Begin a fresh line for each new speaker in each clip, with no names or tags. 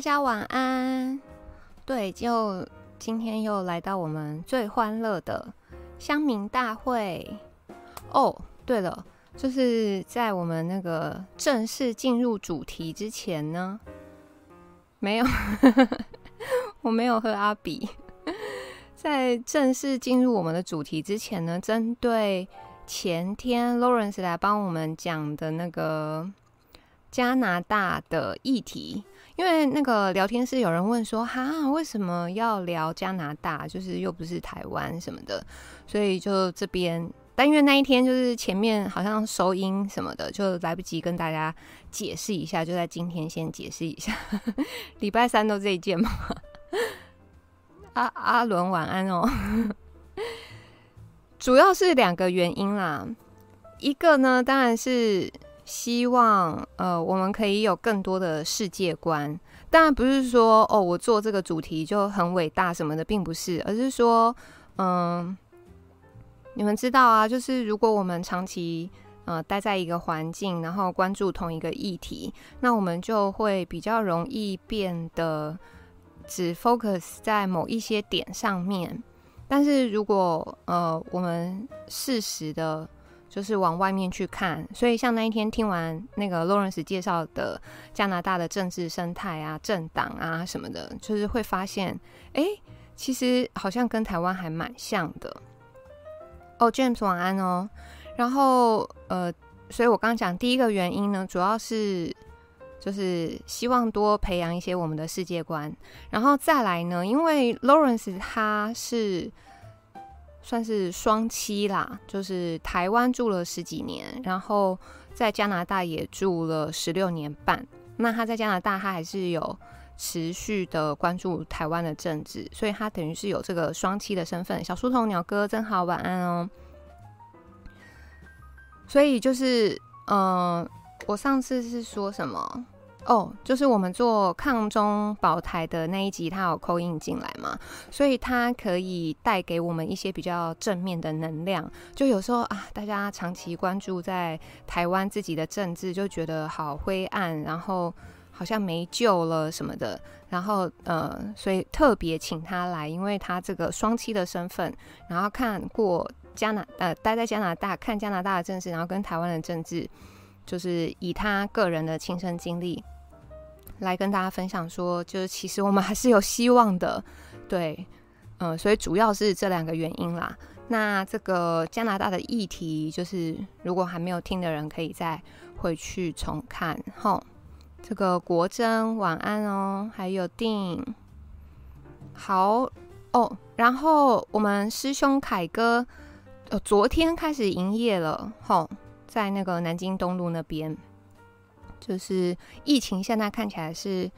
大家晚安。对，就今天又来到我们最欢乐的乡民大会。哦，对了，就是在我们那个正式进入主题之前呢，没有，我没有喝阿比。在正式进入我们的主题之前呢，针对前天 Lawrence 来帮我们讲的那个加拿大的议题。因为那个聊天室有人问说，哈，为什么要聊加拿大？就是又不是台湾什么的，所以就这边。但因为那一天就是前面好像收音什么的，就来不及跟大家解释一下，就在今天先解释一下。礼拜三都这一件嘛。阿阿伦晚安哦。主要是两个原因啦，一个呢，当然是。希望呃，我们可以有更多的世界观。当然不是说哦，我做这个主题就很伟大什么的，并不是，而是说，嗯、你们知道啊，就是如果我们长期呃待在一个环境，然后关注同一个议题，那我们就会比较容易变得只 focus 在某一些点上面。但是如果呃，我们适时的。就是往外面去看，所以像那一天听完那个 Lawrence 介绍的加拿大的政治生态啊、政党啊什么的，就是会发现，哎、其实好像跟台湾还蛮像的。哦，James 晚安哦。然后呃，所以我刚讲第一个原因呢，主要是就是希望多培养一些我们的世界观，然后再来呢，因为 Lawrence 他是。算是双栖啦，就是台湾住了十几年，然后在加拿大也住了十六年半。那他在加拿大，他还是有持续的关注台湾的政治，所以他等于是有这个双栖的身份。小书童鸟哥真好，晚安哦。所以就是，嗯、我上次是说什么？哦就是我们做抗中保台的那一集，他有扣印进来嘛，所以他可以带给我们一些比较正面的能量。就有时候啊，大家长期关注在台湾自己的政治，就觉得好灰暗，然后好像没救了什么的。然后呃，所以特别请他来，因为他这个双栖的身份，然后看过加拿呃待在加拿大看加拿大的政治，然后跟台湾的政治。就是以他个人的亲身经历来跟大家分享，说，就是其实我们还是有希望的，对，嗯，所以主要是这两个原因啦。那这个加拿大的议题，就是如果还没有听的人，可以再回去重看。吼，这个国珍晚安哦，还有定好哦，然后我们师兄凯哥，呃，昨天开始营业了，吼。在那个南京东路那边，就是疫情现在看起来是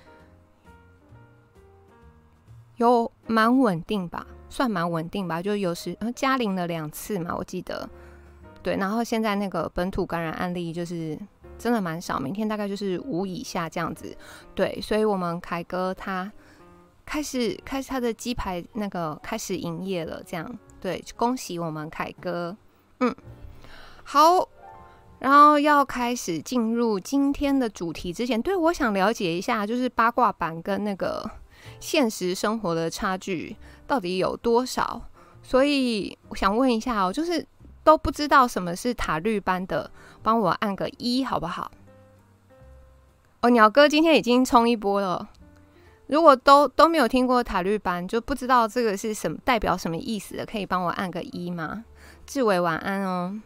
有蛮稳定吧，算蛮稳定吧，就有时加零了两次嘛，我记得。对，然后现在那个本土感染案例就是真的蛮少，每天大概就是五以下这样子。对，所以我们凯哥他开始开始他的鸡排那个开始营业了，这样对，恭喜我们凯哥。嗯，好。然后要开始进入今天的主题之前，对，我想了解一下，就是八卦版跟那个现实生活的差距到底有多少？所以我想问一下哦，就是都不知道什么是塔绿班的，帮我按个一好不好？哦，鸟哥今天已经冲一波了。如果都都没有听过塔绿班，就不知道这个是什么代表什么意思的，可以帮我按个一吗？志伟晚安哦。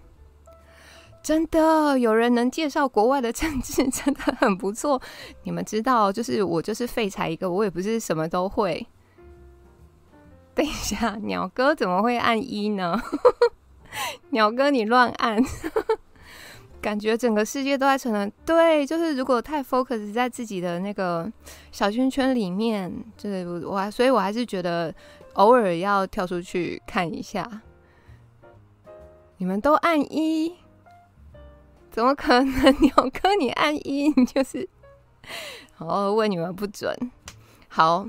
真的有人能介绍国外的政治，真的很不错。你们知道，就是我就是废柴一个，我也不是什么都会。等一下，鸟哥怎么会按一呢？鸟哥你乱按，感觉整个世界都在成了。对，就是如果太 focus 在自己的那个小圈圈里面，就是我，所以我还是觉得偶尔要跳出去看一下。你们都按一。怎么可能？鸟哥，你按一，你就是，哦，问你们不准。好，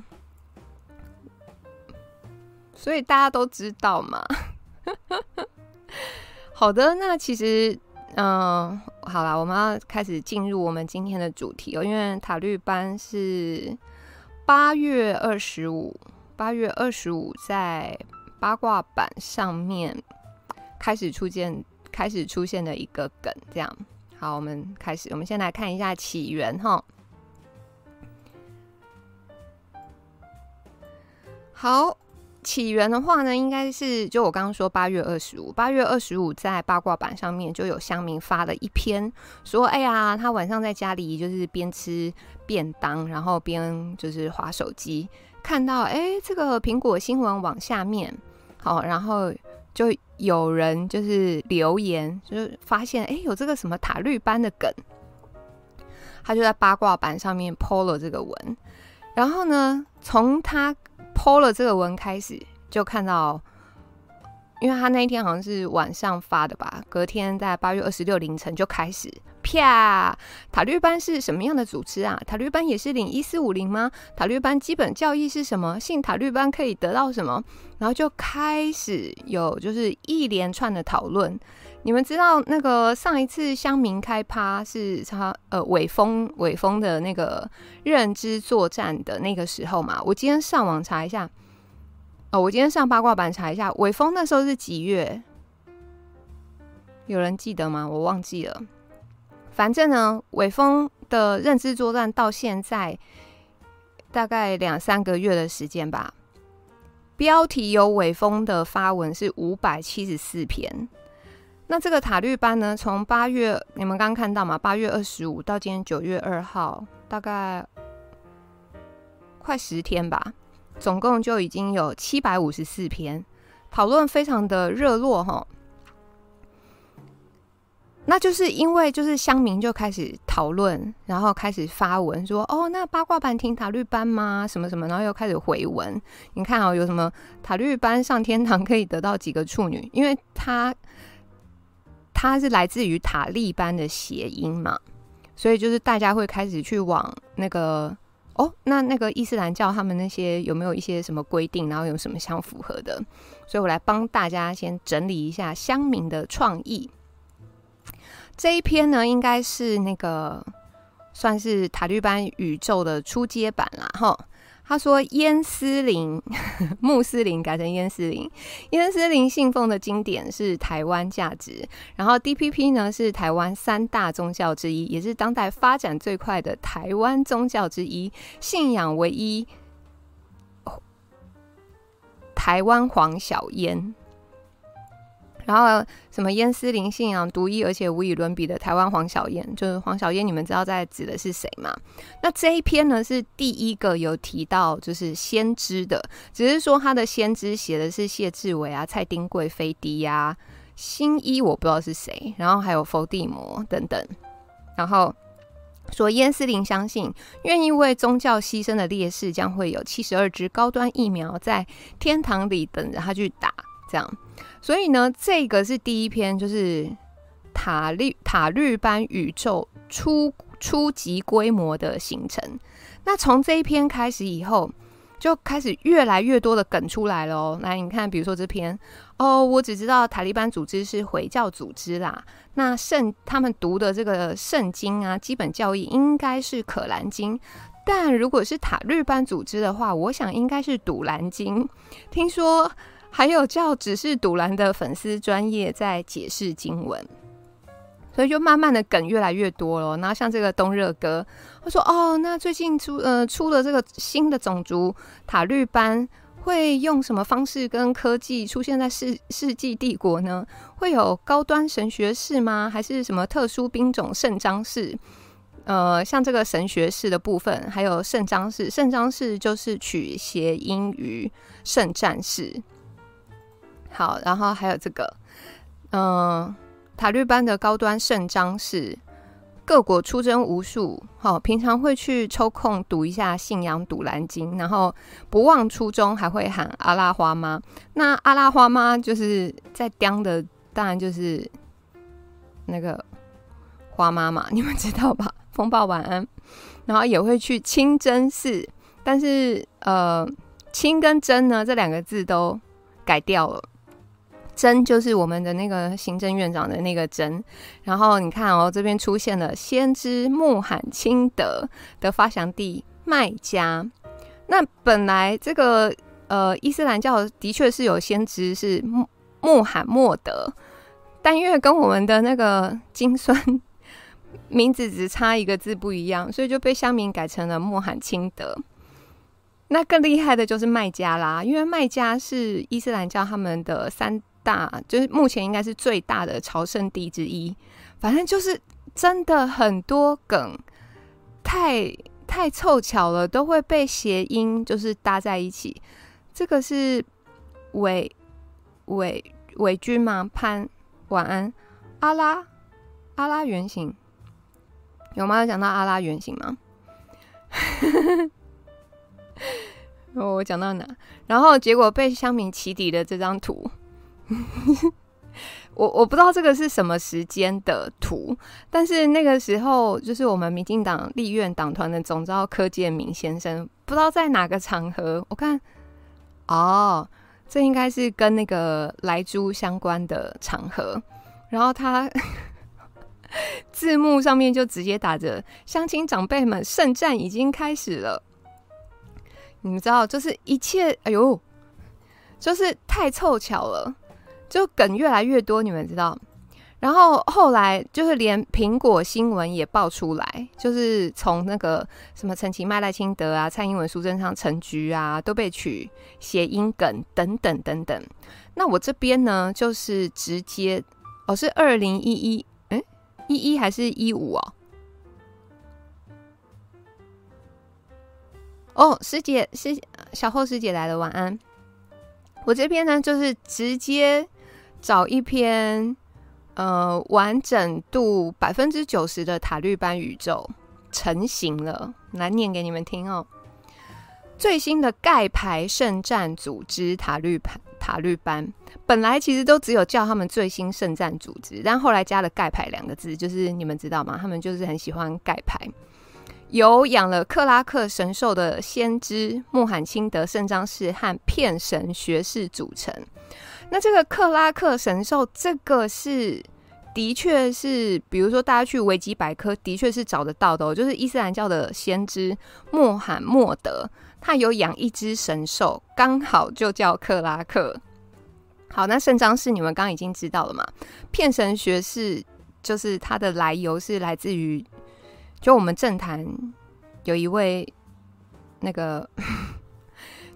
所以大家都知道嘛。好的，那其实，嗯、好啦，我们要开始进入我们今天的主题哦。因为塔绿班是八月二十五，八月二十五在八卦版上面开始出现，开始出现的一个梗，这样。好，我们开始，我们先来看一下起源哈。好。起源的话呢，应该是就我刚刚说八月二十五，八月二十五在八卦版上面就有乡民发了一篇，说哎呀，他晚上在家里就是边吃便当，然后边就是滑手机，看到哎这个苹果新闻网下面，好，然后就有人就是留言，就是发现哎有这个什么塔绿班的梗，他就在八卦版上面 po 了这个文，然后呢从他。PO 了这个文开始就看到，因为他那一天好像是晚上发的吧，隔天在八月二十六凌晨就开始啪，塔绿班是什么样的组织啊？塔绿班也是领一四五零吗？塔绿班基本教义是什么？信塔绿班可以得到什么？然后就开始有就是一连串的讨论。你们知道那个上一次乡民开趴是他呃伟峰伟峰的那个认知作战的那个时候嘛？我今天上网查一下，哦，我今天上八卦版查一下，伟峰那时候是几月？有人记得吗？我忘记了。反正呢，伟峰的认知作战到现在大概两三个月的时间吧。标题有伟峰的发文是五百七十四篇。那这个塔绿班呢？从八月你们刚刚看到嘛？八月二十五到今天九月二号，大概快十天吧，总共就已经有七百五十四篇讨论，非常的热络哈。那就是因为就是乡民就开始讨论，然后开始发文说：“哦，那八卦版听塔绿班吗？什么什么？”然后又开始回文。你看哦，有什么塔绿班上天堂可以得到几个处女？因为他。他是来自于塔利班的谐音嘛，所以就是大家会开始去往那个哦，那那个伊斯兰教他们那些有没有一些什么规定，然后有什么相符合的？所以我来帮大家先整理一下乡民的创意。这一篇呢，应该是那个算是塔利班宇宙的初阶版啦，哈。他说：“燕 斯林，穆斯林改成燕斯林。燕斯林信奉的经典是台湾价值，然后 DPP 呢是台湾三大宗教之一，也是当代发展最快的台湾宗教之一，信仰唯一台湾黄小烟。”然后什么燕斯林信仰独一而且无与伦比的台湾黄小燕，就是黄小燕，你们知道在指的是谁吗？那这一篇呢是第一个有提到就是先知的，只是说他的先知写的是谢志伟啊、蔡丁贵、飞迪呀、新一，我不知道是谁，然后还有佛地魔等等，然后说燕斯林相信愿意为宗教牺牲的烈士将会有七十二支高端疫苗在天堂里等着他去打，这样。所以呢，这个是第一篇，就是塔绿塔绿班宇宙初初级规模的形成。那从这一篇开始以后，就开始越来越多的梗出来了哦。来，你看，比如说这篇哦，我只知道塔利班组织是回教组织啦。那圣他们读的这个圣经啊，基本教义应该是可兰经，但如果是塔绿班组织的话，我想应该是赌兰经。听说。还有叫只是赌蓝的粉丝专业在解释经文，所以就慢慢的梗越来越多了。然后像这个东热哥，他说：“哦，那最近出呃出了这个新的种族塔绿班，会用什么方式跟科技出现在世世纪帝国呢？会有高端神学士吗？还是什么特殊兵种圣章士？呃，像这个神学士的部分，还有圣章士，圣章士就是取谐音于圣战士。”好，然后还有这个，嗯、塔绿班的高端圣章是，各国出征无数，好，平常会去抽空读一下信仰《赌兰经》，然后不忘初衷，还会喊阿拉花妈。那阿拉花妈就是在叼的，当然就是那个花妈妈，你们知道吧？风暴晚安，然后也会去清真寺，但是呃，清跟真呢这两个字都改掉了。真就是我们的那个行政院长的那个真，然后你看哦，这边出现了先知穆罕钦德的发祥地麦加，那本来这个呃伊斯兰教的确是有先知是穆穆罕默德，但因为跟我们的那个经孙名字只差一个字不一样，所以就被乡民改成了穆罕钦德。那更厉害的就是麦加啦，因为麦加是伊斯兰教他们的三大，就是目前应该是最大的朝圣地之一。反正就是真的很多梗，太太凑巧了，都会被谐音就是搭在一起。这个是伪伪伪君吗？潘晚安，阿拉阿拉原型有吗？有讲到阿拉原型吗？我讲到哪？然后结果被香民起底的这张图，我我不知道这个是什么时间的图，但是那个时候就是我们民进党立院党团的总召柯建铭先生，不知道在哪个场合，我看哦，这应该是跟那个莱猪相关的场合，然后他 字幕上面就直接打着“乡亲长辈们，圣战已经开始了”。你们知道，就是一切，哎呦，就是太凑巧了，就梗越来越多。你们知道，然后后来就是连苹果新闻也爆出来，就是从那个什么陈其麦、赖清德啊、蔡英文、苏贞昌、陈菊啊，都被取谐音梗等等等等。那我这边呢，就是直接，哦，是二零一一，哎，一一还是一五哦？哦，师姐，师小后师姐来了，晚安。我这边呢，就是直接找一篇，呃，完整度百分之九十的塔绿班宇宙成型了，来念给你们听哦。最新的盖牌圣战组织塔绿牌塔绿班，本来其实都只有叫他们最新圣战组织，但后来加了盖牌两个字，就是你们知道吗？他们就是很喜欢盖牌。由养了克拉克神兽的先知穆罕钦德圣章士和骗神学士组成。那这个克拉克神兽，这个是的确是，比如说大家去维基百科，的确是找得到的哦。就是伊斯兰教的先知穆罕默德，他有养一只神兽，刚好就叫克拉克。好，那圣章是你们刚刚已经知道了嘛？骗神学士就是它的来由是来自于。就我们政坛有一位那个，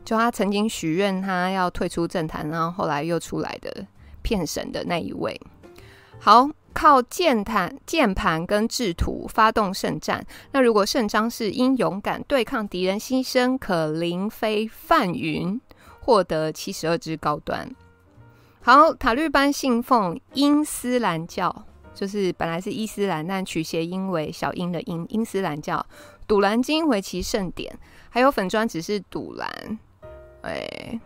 就他曾经许愿他要退出政坛，然后后来又出来的骗神的那一位。好，靠键盘、键盘跟制图发动圣战。那如果圣章是因勇敢对抗敌人牺牲，可灵飞泛云，获得七十二支高端。好，塔绿班信奉伊斯兰教。就是本来是伊斯兰，但取谐音为小英的英，伊斯兰教《赌兰经》为其圣典，还有粉砖只是赌兰，哎，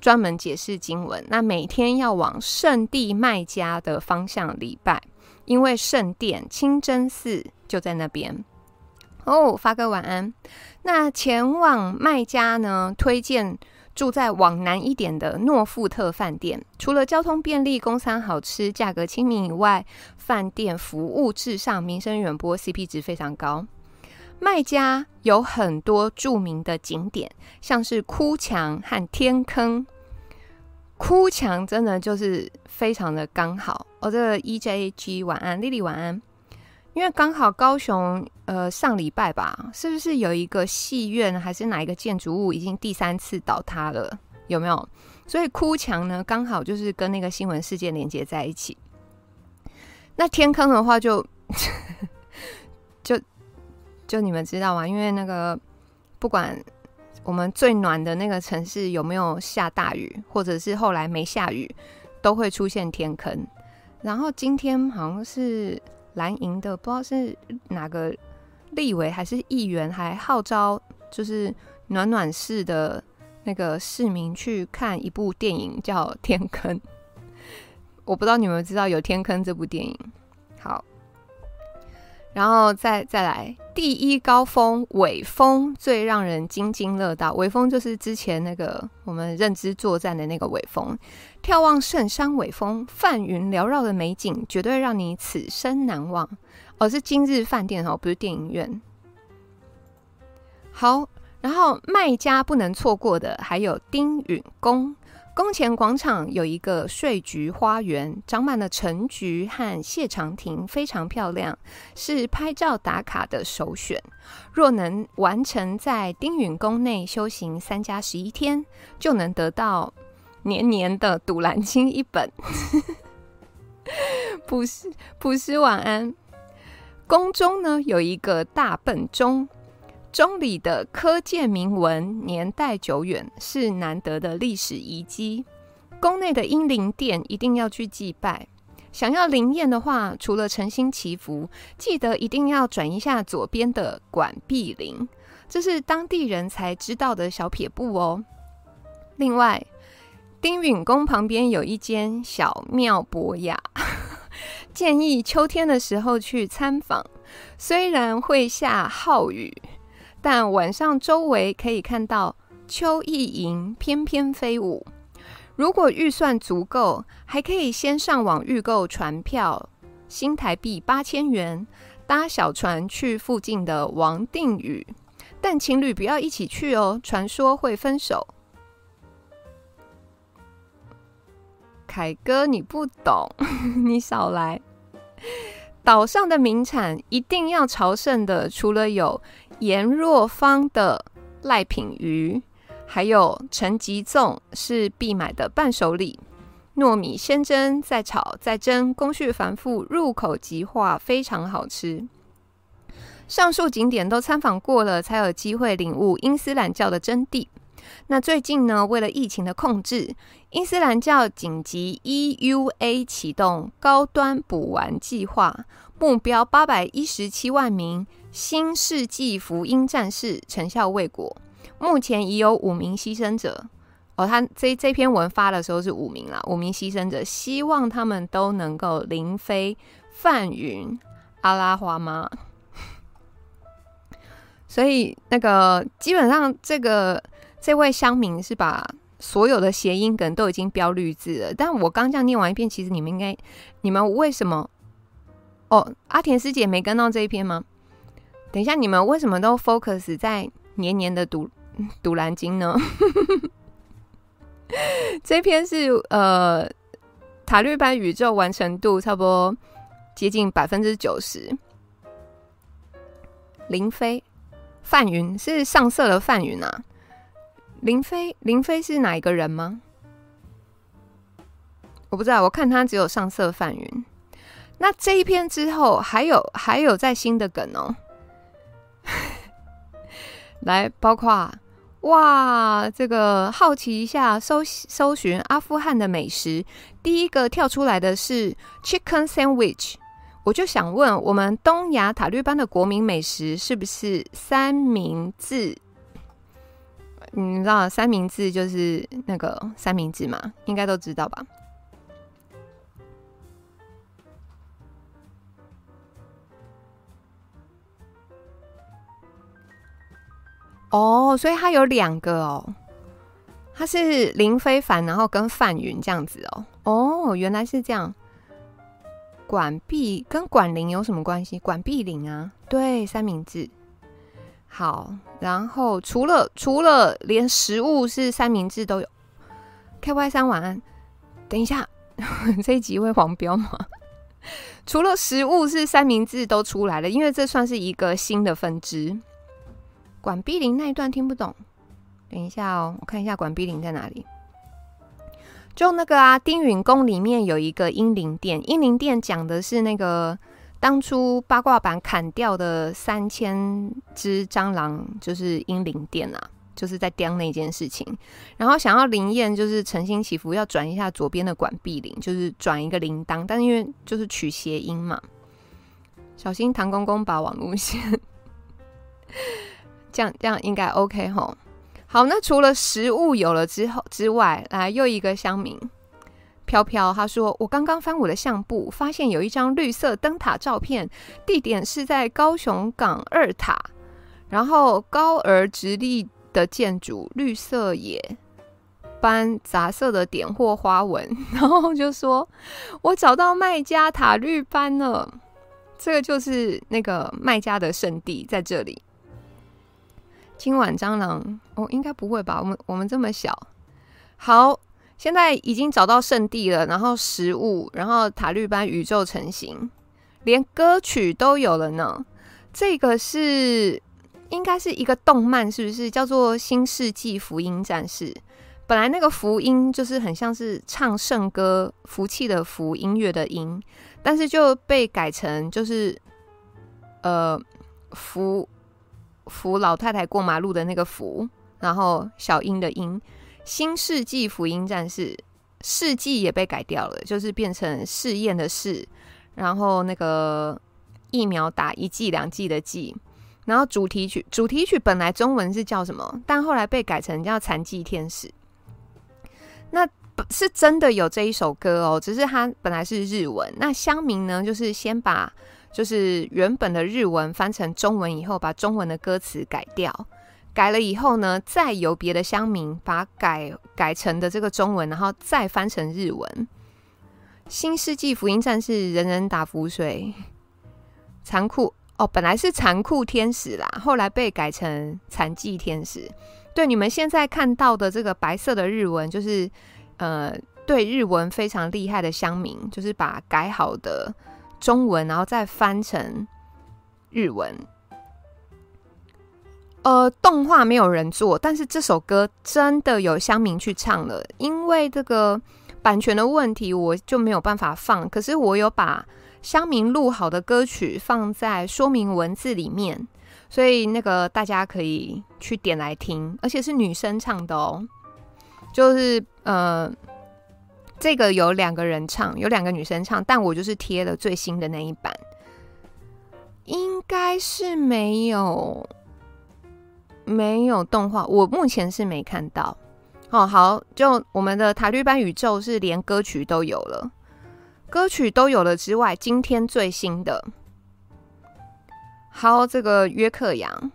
专门解释经文。那每天要往圣地麦加的方向礼拜，因为圣殿清真寺就在那边。哦，发哥晚安。那前往麦加呢？推荐。住在往南一点的诺富特饭店，除了交通便利、公餐好吃、价格亲民以外，饭店服务至上、名声远播、CP 值非常高。麦加有很多著名的景点，像是哭墙和天坑。哭墙真的就是非常的刚好。哦，这个 EJG 晚安，丽丽晚安。因为刚好高雄，呃，上礼拜吧，是不是有一个戏院还是哪一个建筑物已经第三次倒塌了？有没有？所以哭墙呢，刚好就是跟那个新闻事件连接在一起。那天坑的话，就就你们知道吗？因为那个不管我们最暖的那个城市有没有下大雨，或者是后来没下雨，都会出现天坑。然后今天好像是。蓝营的不知道是哪个立委还是议员，还号召就是暖暖市的那个市民去看一部电影叫《天坑》。我不知道你们知道有《天坑》这部电影。好，然后再再来第一高峰尾峰最让人津津乐道。尾峰就是之前那个我们认知作战的那个尾峰。眺望圣山尾峰，梵云缭绕的美景，绝对让你此生难忘。哦，是今日饭店哦，不是电影院。好，然后卖家不能错过的还有丁允恭。宫前广场有一个税局花园，长满了橙橘和谢长亭，非常漂亮，是拍照打卡的首选。若能完成在丁允宫内修行三加十一天，就能得到年年的《赌兰经》一本。普师普师晚安。宫中呢有一个大笨钟。中里的科建铭文年代久远，是难得的历史遗迹。宫内的英灵殿一定要去祭拜。想要灵验的话，除了诚心祈福，记得一定要转一下左边的管壁灵，这是当地人才知道的小撇步哦。另外，丁允宫旁边有一间小庙博雅，建议秋天的时候去参访，虽然会下浩雨。但晚上周围可以看到秋意萤翩翩飞舞。如果预算足够，还可以先上网预购船票，新台币八千元，搭小船去附近的王定宇。但情侣不要一起去哦，传说会分手。凯哥，你不懂，你少来。岛上的名产一定要朝圣的，除了有颜若芳的赖品鱼，还有陈吉粽是必买的伴手礼。糯米先蒸再炒再蒸，工序繁复，入口即化，非常好吃。上述景点都参访过了，才有机会领悟伊斯兰教的真谛。那最近呢，为了疫情的控制，伊斯兰教紧急 EUA 启动高端补完计划，目标八百一十七万名新世纪福音战士，成效未果。目前已有五名牺牲者。哦，他这这篇文发的时候是五名啦，五名牺牲者，希望他们都能够灵飞梵云阿拉华妈。所以那个基本上这个。这位乡民是把所有的谐音梗都已经标绿字了，但我刚这样念完一遍，其实你们应该，你们为什么？哦，阿田师姐没跟到这一篇吗？等一下，你们为什么都 focus 在年年的赌赌 蓝金呢？这篇是呃塔绿班宇宙完成度差不多接近百分之九十，林飞范云是上色的范云啊。林飞，林飞是哪一个人吗？我不知道，我看他只有上色范云。那这一篇之后还有还有在新的梗哦，来，包括哇，这个好奇一下，搜搜寻阿富汗的美食，第一个跳出来的是 Chicken Sandwich，我就想问，我们东亚塔利班的国民美食是不是三明治？你知道三明治就是那个三明治吗？应该都知道吧？哦，所以它有两个哦，它是林非凡，然后跟范云这样子哦。哦，原来是这样。管碧跟管林有什么关系？管碧林啊，对，三明治。好，然后除了除了连食物是三明治都有，KY 三晚安。等一下，这一集会黄标吗？除了食物是三明治都出来了，因为这算是一个新的分支。管碧林那一段听不懂，等一下哦，我看一下管碧林在哪里。就那个啊，丁允宫里面有一个英灵殿，英灵殿讲的是那个。当初八卦版砍掉的三千只蟑螂，就是英灵殿啊，就是在雕那件事情。然后想要灵验，就是诚心祈福，要转一下左边的管壁铃，就是转一个铃铛。但是因为就是取谐音嘛，小心唐公公把网路线，这样这样应该 OK 吼。好，那除了食物有了之后之外，来又一个乡民。飘飘，他说：“我刚刚翻我的相簿，发现有一张绿色灯塔照片，地点是在高雄港二塔，然后高而直立的建筑，绿色也斑杂色的点或花纹，然后就说：我找到麦加塔绿斑了，这个就是那个麦加的圣地在这里。今晚蟑螂哦，应该不会吧？我们我们这么小，好，现在已经找到圣地了，然后食物，然后塔绿班宇宙成型，连歌曲都有了呢。这个是应该是一个动漫，是不是叫做《新世纪福音战士》？本来那个福音就是很像是唱圣歌、福气的福、音乐的音，但是就被改成就是呃福。扶老太太过马路的那个扶，然后小英的英，新世纪福音战士，世纪也被改掉了，就是变成试验的试，然后那个疫苗打一剂两剂的剂，然后主题曲主题曲本来中文是叫什么，但后来被改成叫残疾天使。那是真的有这一首歌哦，只是它本来是日文。那乡民呢，就是先把。就是原本的日文翻成中文以后，把中文的歌词改掉，改了以后呢，再由别的乡民把改改成的这个中文，然后再翻成日文。新世纪福音战士，人人打浮水，残酷哦，本来是残酷天使啦，后来被改成残疾天使。对，你们现在看到的这个白色的日文，就是呃，对日文非常厉害的乡民，就是把改好的。中文，然后再翻成日文。呃，动画没有人做，但是这首歌真的有乡民去唱了。因为这个版权的问题，我就没有办法放。可是我有把乡民录好的歌曲放在说明文字里面，所以那个大家可以去点来听，而且是女生唱的哦。就是呃。这个有两个人唱，有两个女生唱，但我就是贴了最新的那一版，应该是没有没有动画，我目前是没看到。哦，好，就我们的塔绿班宇宙是连歌曲都有了，歌曲都有了之外，今天最新的，好，这个约克洋。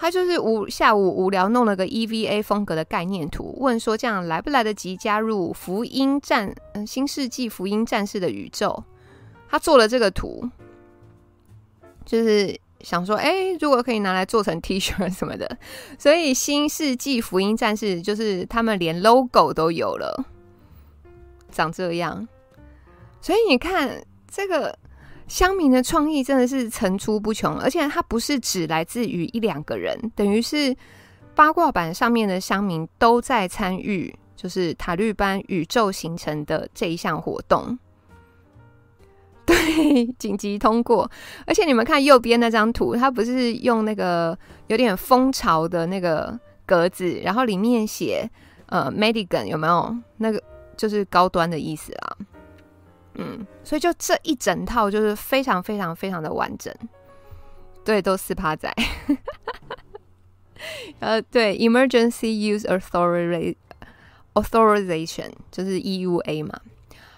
他就是无下午无聊弄了个 EVA 风格的概念图，问说这样来不来得及加入福音战嗯新世纪福音战士的宇宙？他做了这个图，就是想说，哎，如果可以拿来做成 T 恤什么的，所以新世纪福音战士就是他们连 logo 都有了，长这样。所以你看这个。乡民的创意真的是层出不穷，而且它不是只来自于一两个人，等于是八卦版上面的乡民都在参与，就是塔绿班宇宙形成的这一项活动。对，紧急通过。而且你们看右边那张图，它不是用那个有点蜂巢的那个格子，然后里面写呃 Medigan 有没有？那个就是高端的意思啊。嗯，所以就这一整套就是非常非常非常的完整，对，都四趴仔，呃，对，Emergency Use Authorization Authorization 就是 EUA 嘛。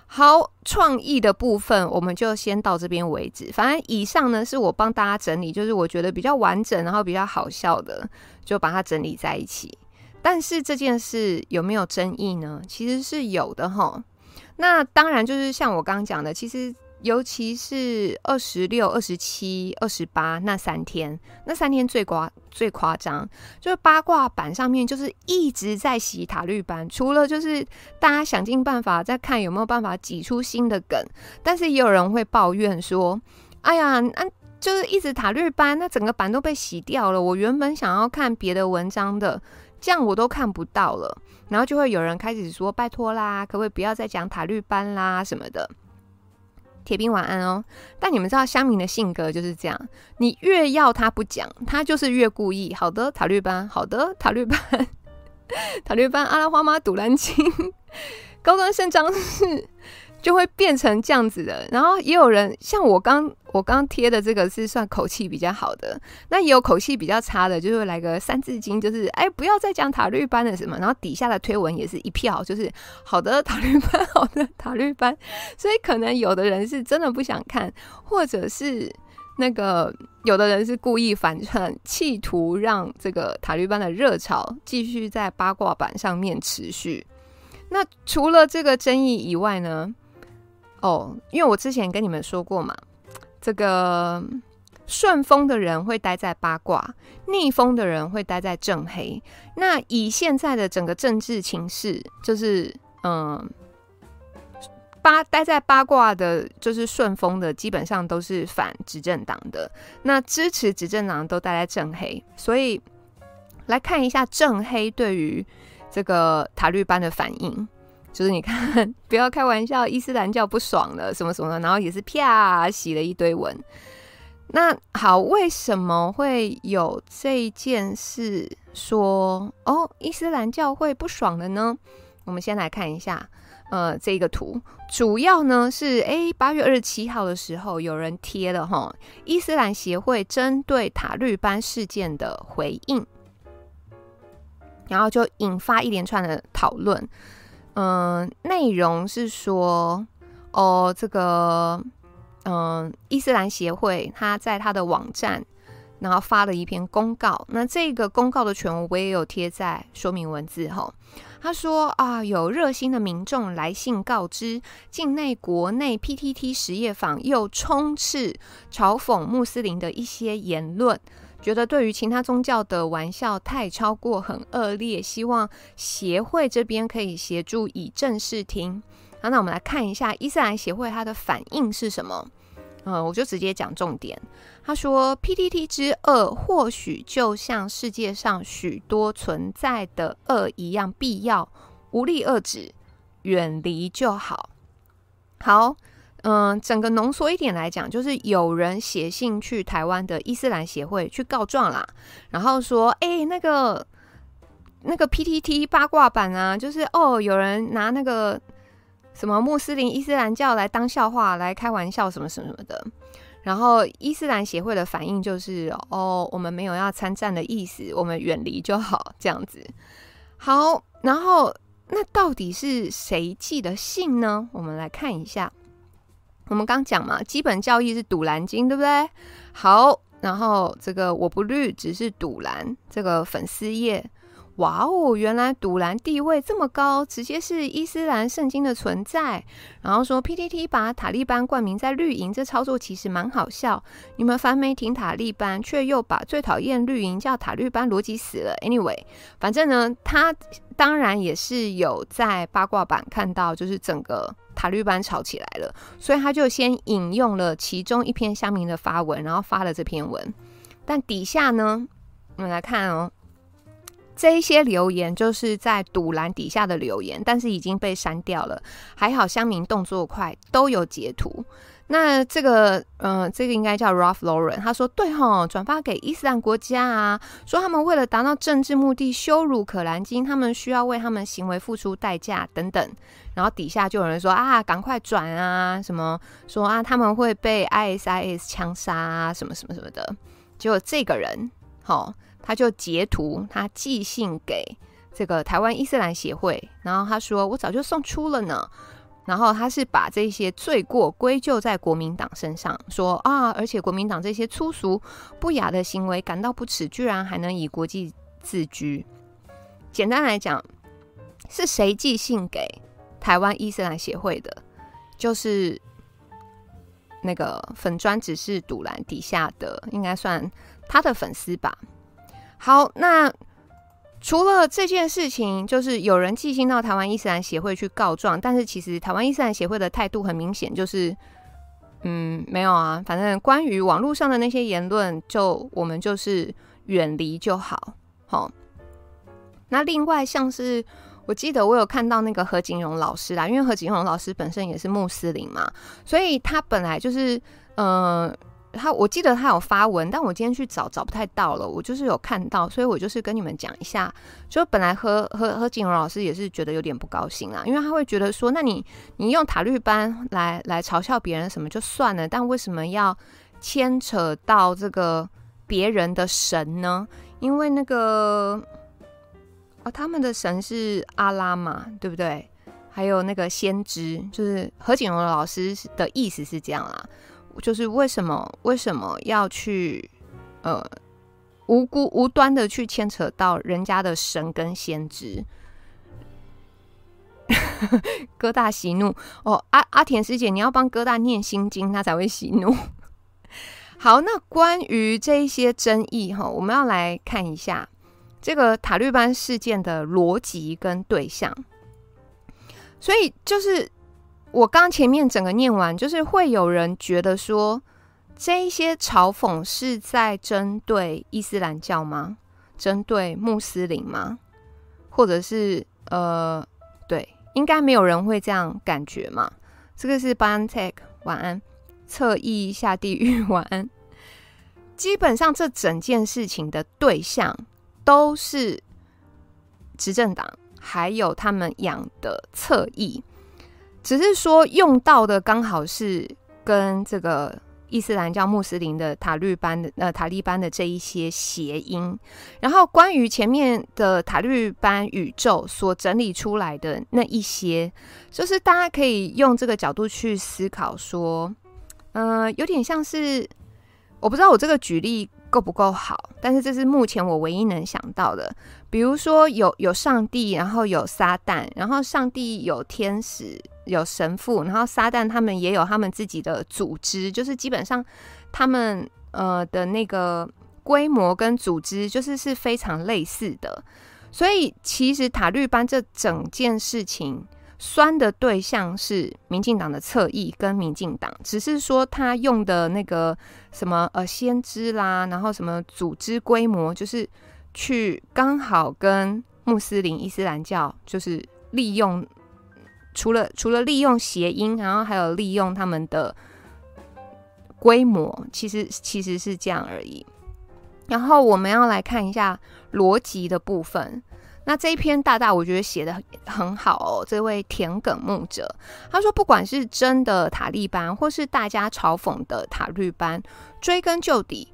好，创意的部分我们就先到这边为止。反正以上呢是我帮大家整理，就是我觉得比较完整，然后比较好笑的，就把它整理在一起。但是这件事有没有争议呢？其实是有的哈。那当然就是像我刚刚讲的，其实尤其是二十六、二十七、二十八那三天，那三天最夸最夸张，就是八卦板上面就是一直在洗塔绿班，除了就是大家想尽办法在看有没有办法挤出新的梗，但是也有人会抱怨说：“哎呀，那、就是一直塔绿班，那整个版都被洗掉了。我原本想要看别的文章的。”这样我都看不到了，然后就会有人开始说：“拜托啦，可不可以不要再讲塔绿班啦什么的？”铁兵晚安哦。但你们知道乡民的性格就是这样，你越要他不讲，他就是越故意。好的，塔绿班，好的，塔绿班，塔绿班，阿拉花妈赌蓝青，高端圣章是。就会变成这样子的，然后也有人像我刚我刚贴的这个是算口气比较好的，那也有口气比较差的，就会来个三字经，就是哎不要再讲塔绿班的什么，然后底下的推文也是一票，就是好的塔绿班，好的塔绿班，所以可能有的人是真的不想看，或者是那个有的人是故意反串，企图让这个塔绿班的热潮继续在八卦版上面持续。那除了这个争议以外呢？哦，因为我之前跟你们说过嘛，这个顺风的人会待在八卦，逆风的人会待在正黑。那以现在的整个政治情势，就是嗯，八待在八卦的，就是顺风的，基本上都是反执政党的。那支持执政党都待在正黑，所以来看一下正黑对于这个塔利班的反应。就是你看，不要开玩笑，伊斯兰教不爽了，什么什么的，然后也是啪洗了一堆文。那好，为什么会有这件事说哦，伊斯兰教会不爽了呢？我们先来看一下，呃，这个图，主要呢是诶，八月二十七号的时候，有人贴了哈，伊斯兰协会针对塔绿班事件的回应，然后就引发一连串的讨论。嗯，内容是说，哦，这个，嗯，伊斯兰协会他在他的网站，然后发了一篇公告。那这个公告的全文我也有贴在说明文字后。他说啊，有热心的民众来信告知，境内国内 PTT 实业坊又充斥嘲讽穆斯林的一些言论。觉得对于其他宗教的玩笑太超过，很恶劣，希望协会这边可以协助以正视听。好，那我们来看一下伊斯兰协会它的反应是什么？嗯，我就直接讲重点。他说：“PTT 之恶或许就像世界上许多存在的恶一样必要，无力遏制，远离就好。”好。嗯，整个浓缩一点来讲，就是有人写信去台湾的伊斯兰协会去告状啦，然后说，哎、那个那个 PTT 八卦版啊，就是哦，有人拿那个什么穆斯林伊斯兰教来当笑话来开玩笑，什么什么什么的。然后伊斯兰协会的反应就是，哦，我们没有要参战的意思，我们远离就好，这样子。好，然后那到底是谁寄的信呢？我们来看一下。我们刚讲嘛，基本教义是赌蓝经，对不对？好，然后这个我不绿，只是赌蓝这个粉丝页，哇哦，原来赌蓝地位这么高，直接是伊斯兰圣经的存在。然后说 PTT 把塔利班冠名在绿营，这操作其实蛮好笑。你们反美挺塔利班，却又把最讨厌绿营叫塔利班，逻辑死了。Anyway，反正呢，他当然也是有在八卦版看到，就是整个。塔利班吵起来了，所以他就先引用了其中一篇乡民的发文，然后发了这篇文。但底下呢，我们来看哦，这一些留言就是在堵栏底下的留言，但是已经被删掉了。还好乡民动作快，都有截图。那这个，嗯、呃，这个应该叫 Ralph Lauren。他说：“对吼，转发给伊斯兰国家啊，说他们为了达到政治目的羞辱可兰经，他们需要为他们行为付出代价等等。”然后底下就有人说：“啊，赶快转啊，什么说啊，他们会被 ISIS 枪杀啊，什么什么什么的。”结果这个人，好，他就截图，他寄信给这个台湾伊斯兰协会，然后他说：“我早就送出了呢。”然后他是把这些罪过归咎在国民党身上，说啊，而且国民党这些粗俗不雅的行为感到不耻，居然还能以国际自居。简单来讲，是谁寄信给台湾伊斯兰协会的？就是那个粉砖只是赌栏底下的，应该算他的粉丝吧。好，那。除了这件事情，就是有人寄信到台湾伊斯兰协会去告状，但是其实台湾伊斯兰协会的态度很明显，就是嗯，没有啊，反正关于网络上的那些言论，就我们就是远离就好。好，那另外像是我记得我有看到那个何景荣老师啦，因为何景荣老师本身也是穆斯林嘛，所以他本来就是嗯。他我记得他有发文，但我今天去找找不太到了。我就是有看到，所以我就是跟你们讲一下。就本来何何何景荣老师也是觉得有点不高兴啊，因为他会觉得说，那你你用塔绿班来来嘲笑别人什么就算了，但为什么要牵扯到这个别人的神呢？因为那个哦，他们的神是阿拉嘛，对不对？还有那个先知，就是何景荣老师的意思是这样啦。就是为什么为什么要去呃无辜无端的去牵扯到人家的神跟先知？哥大息怒哦，阿阿田师姐，你要帮哥大念心经，他才会息怒。好，那关于这一些争议哈，我们要来看一下这个塔利班事件的逻辑跟对象。所以就是我刚前面整个念完，就是会有人觉得说，这一些嘲讽是在针对伊斯兰教吗？针对穆斯林吗？或者是呃，对，应该没有人会这样感觉嘛。这个是 b a n t e c h 晚安。侧翼下地狱，晚安。基本上，这整件事情的对象都是执政党，还有他们养的侧翼，只是说用到的刚好是跟这个伊斯兰教穆斯林的塔利班的呃塔利班的这一些谐音。然后，关于前面的塔利班宇宙所整理出来的那一些，就是大家可以用这个角度去思考说。嗯、有点像是，我不知道我这个举例够不够好，但是这是目前我唯一能想到的。比如说有有上帝，然后有撒旦，然后上帝有天使，有神父，然后撒旦他们也有他们自己的组织，就是基本上他们呃的那个规模跟组织就是是非常类似的。所以其实塔利班这整件事情。酸的对象是民进党的侧翼跟民进党，只是说他用的那个什么呃先知啦，然后什么组织规模，就是去刚好跟穆斯林伊斯兰教就是利用，除了除了利用谐音，然后还有利用他们的规模，其实其实是这样而已。然后我们要来看一下逻辑的部分。那这一篇大大我觉得写的很好哦，这位田埂牧者他说，不管是真的塔利班，或是大家嘲讽的塔利班，追根究底，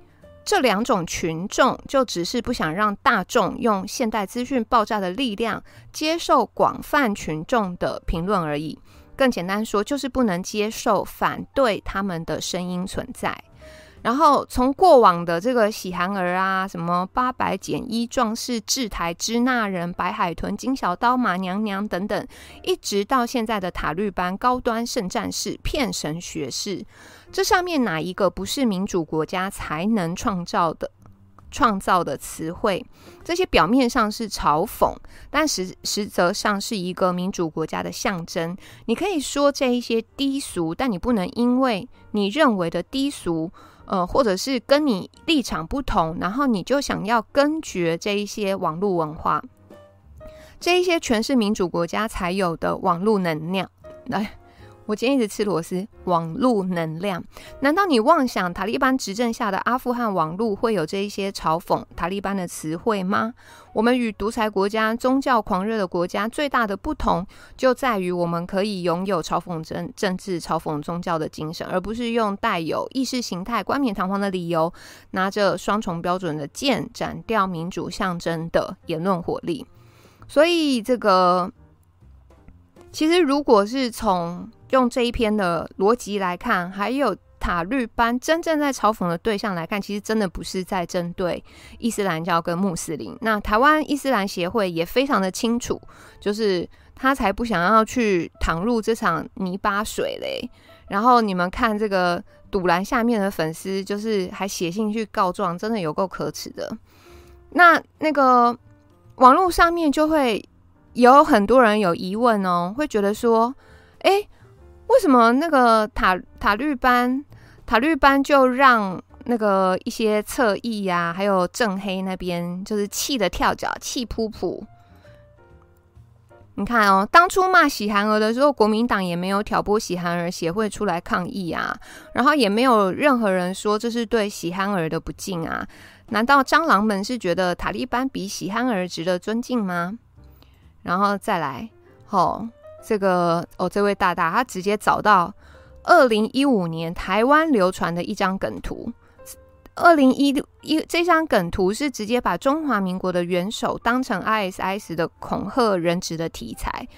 这两种群众就只是不想让大众用现代资讯爆炸的力量接受广泛群众的评论而已。更简单说，就是不能接受反对他们的声音存在。然后从过往的这个喜憨儿啊，什么八百减一壮士、志台支那人、白海豚、金小刀、马娘娘等等，一直到现在的塔利班高端圣战士、骗神学士，这上面哪一个不是民主国家才能创造的创造的词汇？这些表面上是嘲讽，但实实则上是一个民主国家的象征。你可以说这一些低俗，但你不能因为你认为的低俗。呃，或者是跟你立场不同，然后你就想要根绝这一些网络文化，这一些全是民主国家才有的网络能量。来。我今天一直吃螺丝，网络能量？难道你妄想塔利班执政下的阿富汗网络会有这一些嘲讽塔利班的词汇吗？我们与独裁国家、宗教狂热的国家最大的不同，就在于我们可以拥有嘲讽政政治、嘲讽宗教的精神，而不是用带有意识形态、冠冕堂皇的理由，拿着双重标准的剑斩掉民主象征的言论火力。所以，这个其实如果是从用这一篇的逻辑来看，还有塔利班真正在嘲讽的对象来看，其实真的不是在针对伊斯兰教跟穆斯林。那台湾伊斯兰协会也非常的清楚，就是他才不想要去躺入这场泥巴水嘞。然后你们看这个堵栏下面的粉丝，就是还写信去告状，真的有够可耻的。那那个网络上面就会有很多人有疑问哦，会觉得说，诶。为什么那个塔塔利班塔利班就让那个一些侧翼呀，还有正黑那边就是气得跳脚，气噗噗？你看哦，当初骂喜憨儿的时候，国民党也没有挑拨喜憨儿协会出来抗议啊，然后也没有任何人说这是对喜憨儿的不敬啊？难道蟑螂们是觉得塔利班比喜憨儿值得尊敬吗？然后再来，吼。这个哦，这位大大他直接找到二零一五年台湾流传的一张梗图。二零一六一这张梗图是直接把中华民国的元首当成 ISIS 的恐吓人质的题材。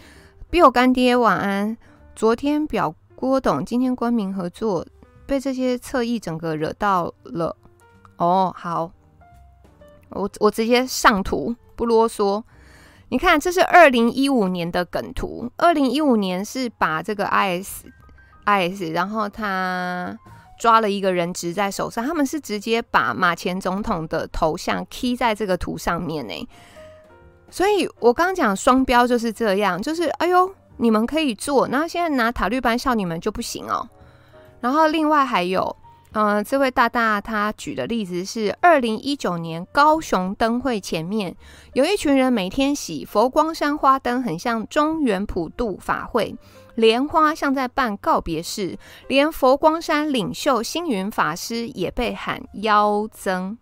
比我干爹晚安。昨天表郭董，今天官民合作，被这些侧翼整个惹到了。哦，好，我我直接上图，不啰嗦。你看，这是二零一五年的梗图。二零一五年是把这个 IS IS，然后他抓了一个人质在手上，他们是直接把马前总统的头像 key 在这个图上面呢。所以我刚讲双标就是这样，就是哎呦，你们可以做，然后现在拿塔利班笑你们就不行哦。然后另外还有。嗯、呃，这位大大他举的例子是二零一九年高雄灯会前面，有一群人每天洗佛光山花灯，很像中原普渡法会，莲花像在办告别式，连佛光山领袖星云法师也被喊妖僧。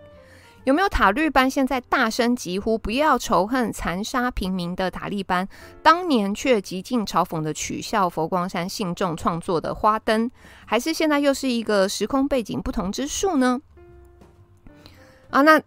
有没有塔利班现在大声疾呼不要仇恨残杀平民的塔利班，当年却极尽嘲讽的取笑佛光山信众创作的花灯，还是现在又是一个时空背景不同之数呢？啊，那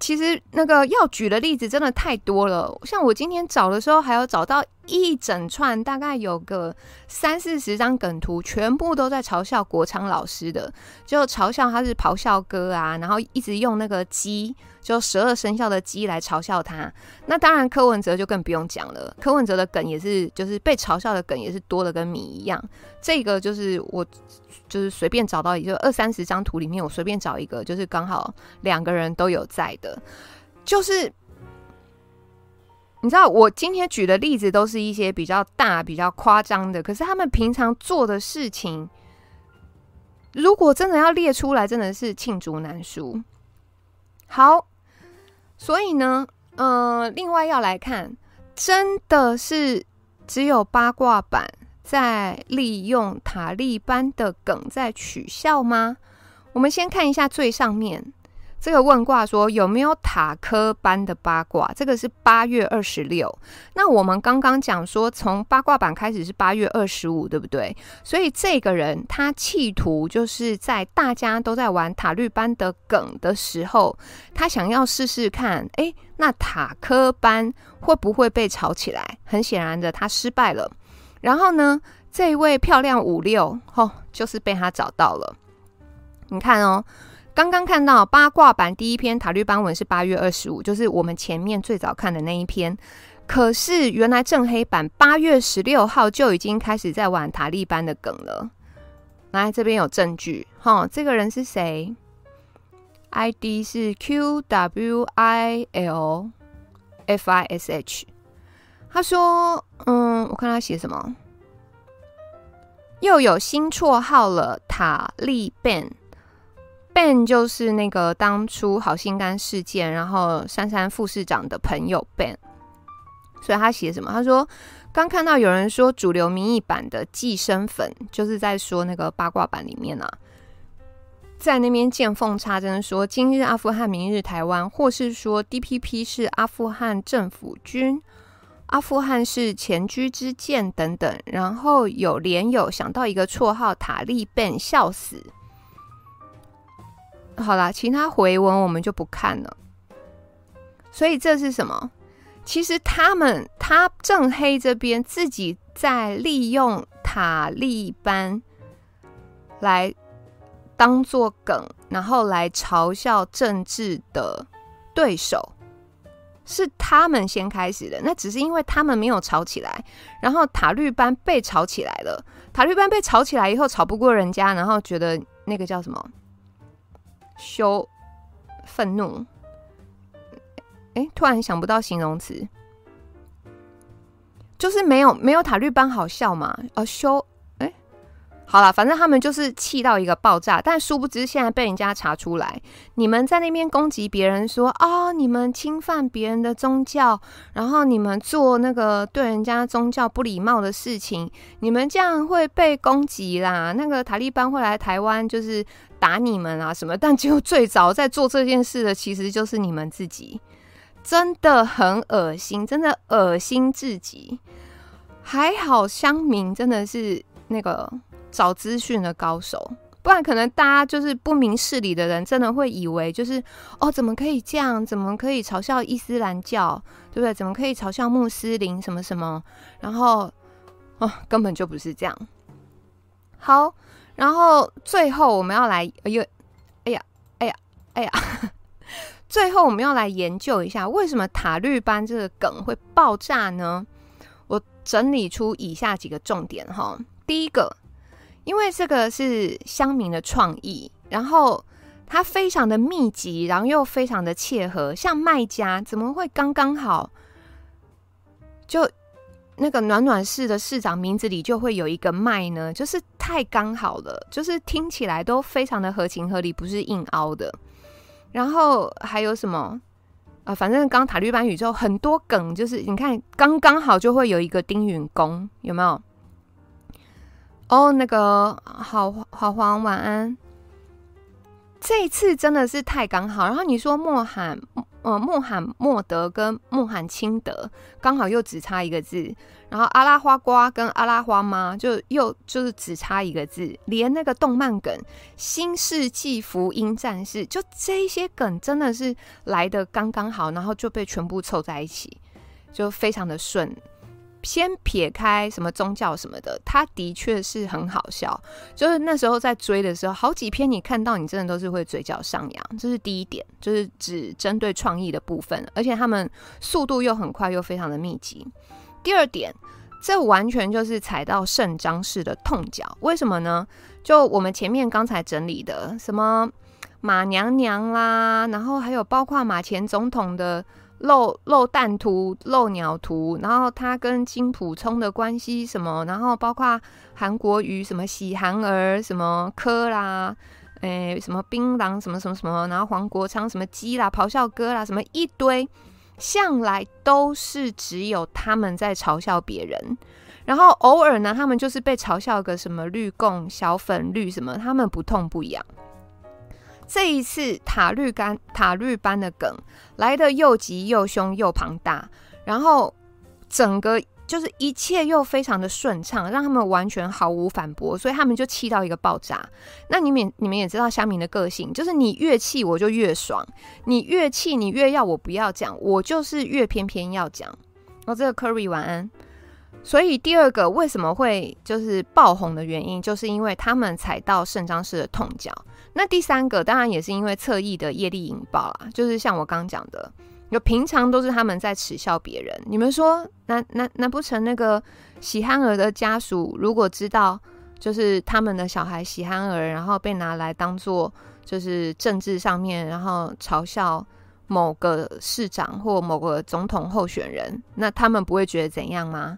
其实那个要举的例子真的太多了，像我今天找的时候，还有找到。一整串大概有个三四十张梗图，全部都在嘲笑国昌老师的，就嘲笑他是咆哮哥啊，然后一直用那个鸡，就十二生肖的鸡来嘲笑他。那当然柯文哲就更不用讲了，柯文哲的梗也是，就是被嘲笑的梗也是多的跟米一样。这个就是我就是随便找到一个二三十张图里面，我随便找一个，就是刚好两个人都有在的，就是。你知道我今天举的例子都是一些比较大、比较夸张的，可是他们平常做的事情，如果真的要列出来，真的是罄竹难书。好，所以呢，呃，另外要来看，真的是只有八卦版在利用塔利班的梗在取笑吗？我们先看一下最上面。这个问卦说有没有塔科班的八卦？这个是八月二十六。那我们刚刚讲说，从八卦版开始是八月二十五，对不对？所以这个人他企图就是在大家都在玩塔绿班的梗的时候，他想要试试看，诶，那塔科班会不会被炒起来？很显然的，他失败了。然后呢，这位漂亮五六，哦，就是被他找到了。你看哦。刚刚看到八卦版第一篇塔绿班文是八月二十五，就是我们前面最早看的那一篇。可是原来正黑版八月十六号就已经开始在玩塔利班的梗了。来，这边有证据，哈，这个人是谁？ID 是 Q W I L F I S H。他说：“嗯，我看他写什么，又有新绰号了，塔利班。” Ben 就是那个当初好心肝事件，然后珊珊副市长的朋友 Ben，所以他写什么？他说刚看到有人说主流民意版的寄生粉，就是在说那个八卦版里面啊，在那边见缝插针说今日阿富汗，明日台湾，或是说 DPP 是阿富汗政府军，阿富汗是前车之鉴等等，然后有连友想到一个绰号塔利 Ben 笑死。好啦，其他回文我们就不看了。所以这是什么？其实他们他正黑这边自己在利用塔利班来当做梗，然后来嘲笑政治的对手，是他们先开始的。那只是因为他们没有吵起来，然后塔绿班被吵起来了。塔绿班被吵起来以后，吵不过人家，然后觉得那个叫什么？羞、愤怒，哎，突然想不到形容词，就是没有没有塔利班好笑嘛？呃，羞，哎，好了，反正他们就是气到一个爆炸，但殊不知现在被人家查出来，你们在那边攻击别人说啊、你们侵犯别人的宗教，然后你们做那个对人家宗教不礼貌的事情，你们这样会被攻击啦。那个塔利班会来台湾，就是。打你们啊什么？但只有最早在做这件事的，其实就是你们自己，真的很恶心，真的恶心至极。还好乡民真的是那个找资讯的高手，不然可能大家就是不明事理的人，真的会以为就是哦，怎么可以这样？怎么可以嘲笑伊斯兰教？对不对？怎么可以嘲笑穆斯林？什么什么？然后哦，根本就不是这样。好。然后最后我们要来，哎呦，哎呀，哎呀，哎呀，最后我们要来研究一下为什么塔绿班这个梗会爆炸呢？我整理出以下几个重点哈。第一个，因为这个是乡民的创意，然后它非常的密集，然后又非常的切合。像卖家怎么会刚刚好？就那个暖暖市的市长名字里就会有一个麦呢，就是太刚好了，就是听起来都非常的合情合理，不是硬凹的。然后还有什么啊、反正刚塔绿班宇宙很多梗，就是你看刚刚好就会有一个丁允恭，有没有？哦，那个好好黄晚安。这一次真的是太刚好。然后你说莫罕呃穆罕默德跟穆罕钦德刚好又只差一个字。然后阿拉花瓜跟阿拉花妈就又就是只差一个字，连那个动漫梗《新世纪福音战士》就这些梗真的是来的刚刚好，然后就被全部凑在一起，就非常的顺。先撇开什么宗教什么的，它的确是很好笑。就是那时候在追的时候，好几篇你看到，你真的都是会嘴角上扬。这是第一点，就是只针对创意的部分，而且他们速度又很快，又非常的密集。第二点，这完全就是踩到圣章氏的痛脚。为什么呢？就我们前面刚才整理的，什么马娘娘啦，然后还有包括马前总统的漏漏蛋图、漏鸟图，然后他跟金普聪的关系什么，然后包括韩国瑜什么喜憨儿什么科啦，诶什么槟榔什么什么什么，然后黄国昌什么鸡啦、咆哮哥啦，什么一堆。向来都是只有他们在嘲笑别人，然后偶尔呢，他们就是被嘲笑个什么绿共、小粉绿什么，他们不痛不痒。这一次塔绿干塔绿班的梗来得又急又凶又庞大，然后整个。就是一切又非常的顺畅，让他们完全毫无反驳，所以他们就气到一个爆炸。那你们你们也知道香民的个性，就是你越气我就越爽，你越气你越要我不要讲，我就是越偏偏要讲。哦，这个 Curry 晚安。所以第二个为什么会就是爆红的原因，就是因为他们踩到圣章氏的痛脚。那第三个当然也是因为侧翼的业力引爆啦，就是像我刚讲的。有平常都是他们在耻笑别人，你们说，难难难不成那个喜憨儿的家属如果知道，就是他们的小孩喜憨儿，然后被拿来当做就是政治上面，然后嘲笑某个市长或某个总统候选人，那他们不会觉得怎样吗？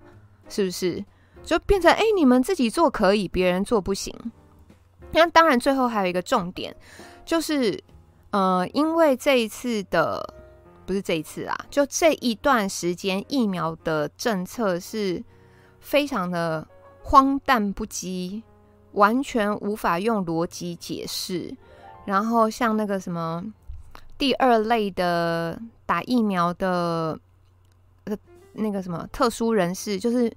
是不是？就变成哎，你们自己做可以，别人做不行。那当然，最后还有一个重点，就是呃，因为这一次的。不是这一次啊，就这一段时间，疫苗的政策是非常的荒诞不羁，完全无法用逻辑解释。然后像那个什么第二类的打疫苗的呃那个什么特殊人士，就是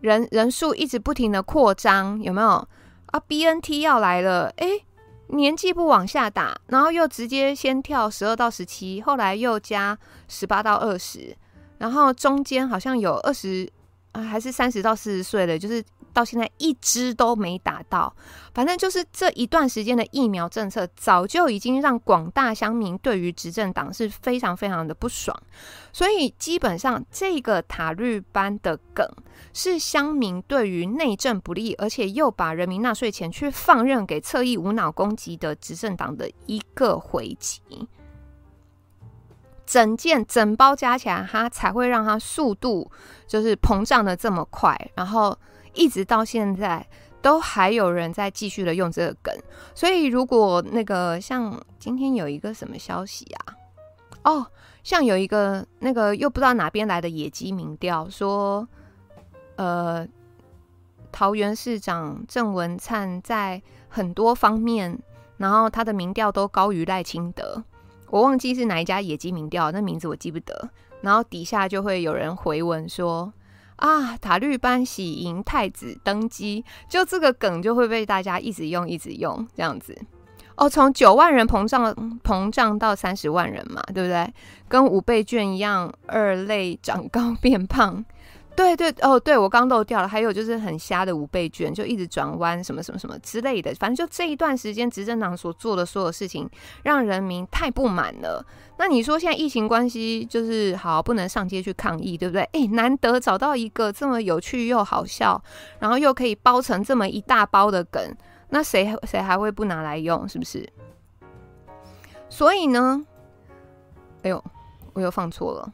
人人数一直不停的扩张，有没有啊？BNT 要来了，诶。年纪不往下打，然后又直接先跳十二到十七，后来又加十八到二十，然后中间好像有二十啊，还是三十到四十岁的，就是。到现在一支都没打到，反正就是这一段时间的疫苗政策，早就已经让广大乡民对于执政党是非常非常的不爽，所以基本上这个塔绿班的梗是乡民对于内政不利，而且又把人民纳税钱去放任给侧翼无脑攻击的执政党的一个回击，整件整包加起来，它才会让它速度就是膨胀的这么快，然后。一直到现在都还有人在继续的用这个梗，所以如果那个像今天有一个什么消息啊？哦，像有一个那个又不知道哪边来的野鸡民调说，呃，桃园市长郑文灿在很多方面，然后他的民调都高于赖清德，我忘记是哪一家野鸡民调，那名字我记不得，然后底下就会有人回文说。啊！塔绿班喜迎太子登基，就这个梗就会被大家一直用，一直用这样子。哦，从九万人膨胀膨胀到三十万人嘛，对不对？跟五倍券一样，二类长高变胖，对对哦，对我刚漏掉了，还有就是很瞎的五倍券，就一直转弯什么什么什么之类的，反正就这一段时间执政党所做的所有事情，让人民太不满了。那你说现在疫情关系，就是好不能上街去抗议，对不对？诶，难得找到一个这么有趣又好笑，然后又可以包成这么一大包的梗，那谁谁还会不拿来用？是不是？所以呢，哎呦，我又放错了。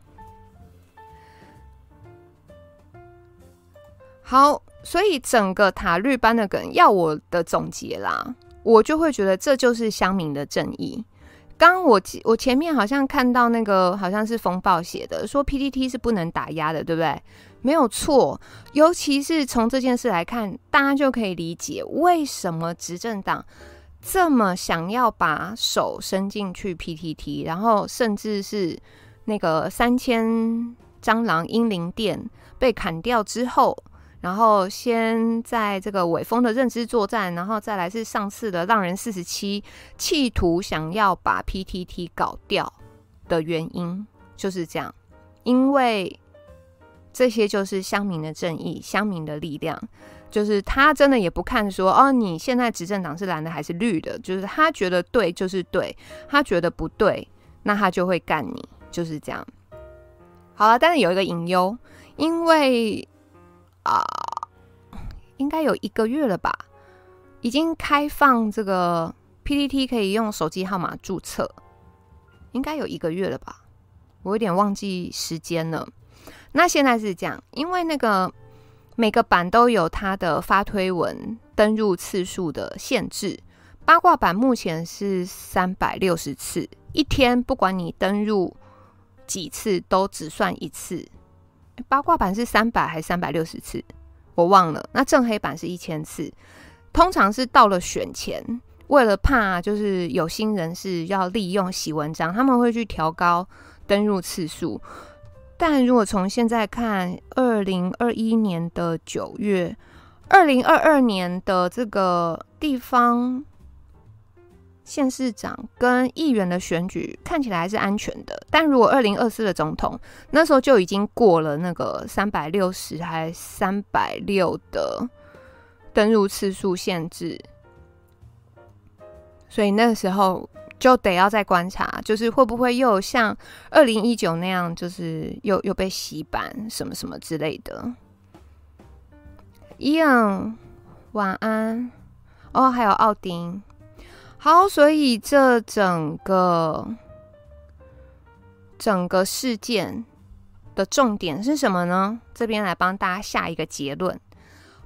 好，所以整个塔绿班的梗要我的总结啦，我就会觉得这就是乡民的正义。刚我我前面好像看到那个好像是风暴写的，说 PTT 是不能打压的，对不对？没有错，尤其是从这件事来看，大家就可以理解为什么执政党这么想要把手伸进去 PTT，然后甚至是那个三千蟑螂英灵殿被砍掉之后。然后先在这个尾风的认知作战，然后再来是上次的浪人四十七，企图想要把 PTT 搞掉的原因就是这样，因为这些就是乡民的正义，乡民的力量，就是他真的也不看说哦，你现在执政党是蓝的还是绿的，就是他觉得对就是对，他觉得不对，那他就会干你，就是这样。好了，但是有一个隐忧，因为。啊，应该有一个月了吧？已经开放这个 PTT 可以用手机号码注册，应该有一个月了吧？我有点忘记时间了。那现在是这样，因为那个每个版都有它的发推文登入次数的限制，八卦版目前是三百六十次，一天不管你登入几次都只算一次。八卦版是三百还是三百六十次？我忘了。那正黑版是一千次。通常是到了选前，为了怕就是有心人士要利用洗文章，他们会去调高登入次数。但如果从现在看，二零二一年的九月，二零二二年的这个地方。县市长跟议员的选举看起来还是安全的，但如果二零二四的总统那时候就已经过了那个三百六十还三百六的登入次数限制，所以那个时候就得要再观察，就是会不会又像二零一九那样，就是又又被洗版什么什么之类的。伊恩，晚安。哦，还有奥丁。好，所以这整个整个事件的重点是什么呢？这边来帮大家下一个结论：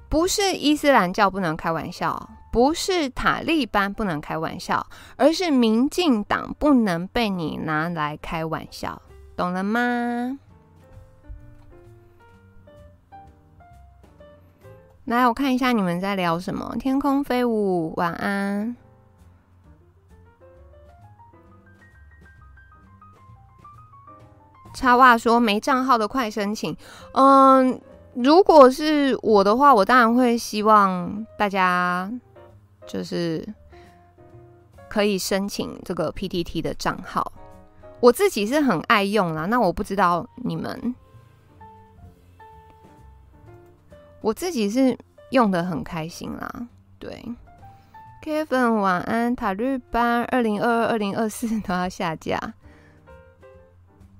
不是伊斯兰教不能开玩笑，不是塔利班不能开玩笑，而是民进党不能被你拿来开玩笑，懂了吗？来，我看一下你们在聊什么。天空飞舞，晚安。插话说没账号的快申请。嗯，如果是我的话，我当然会希望大家就是可以申请这个 PTT 的账号。我自己是很爱用啦，那我不知道你们，我自己是用的很开心啦。对，Kevin 晚安，塔绿班二零二二、二零二四都要下架。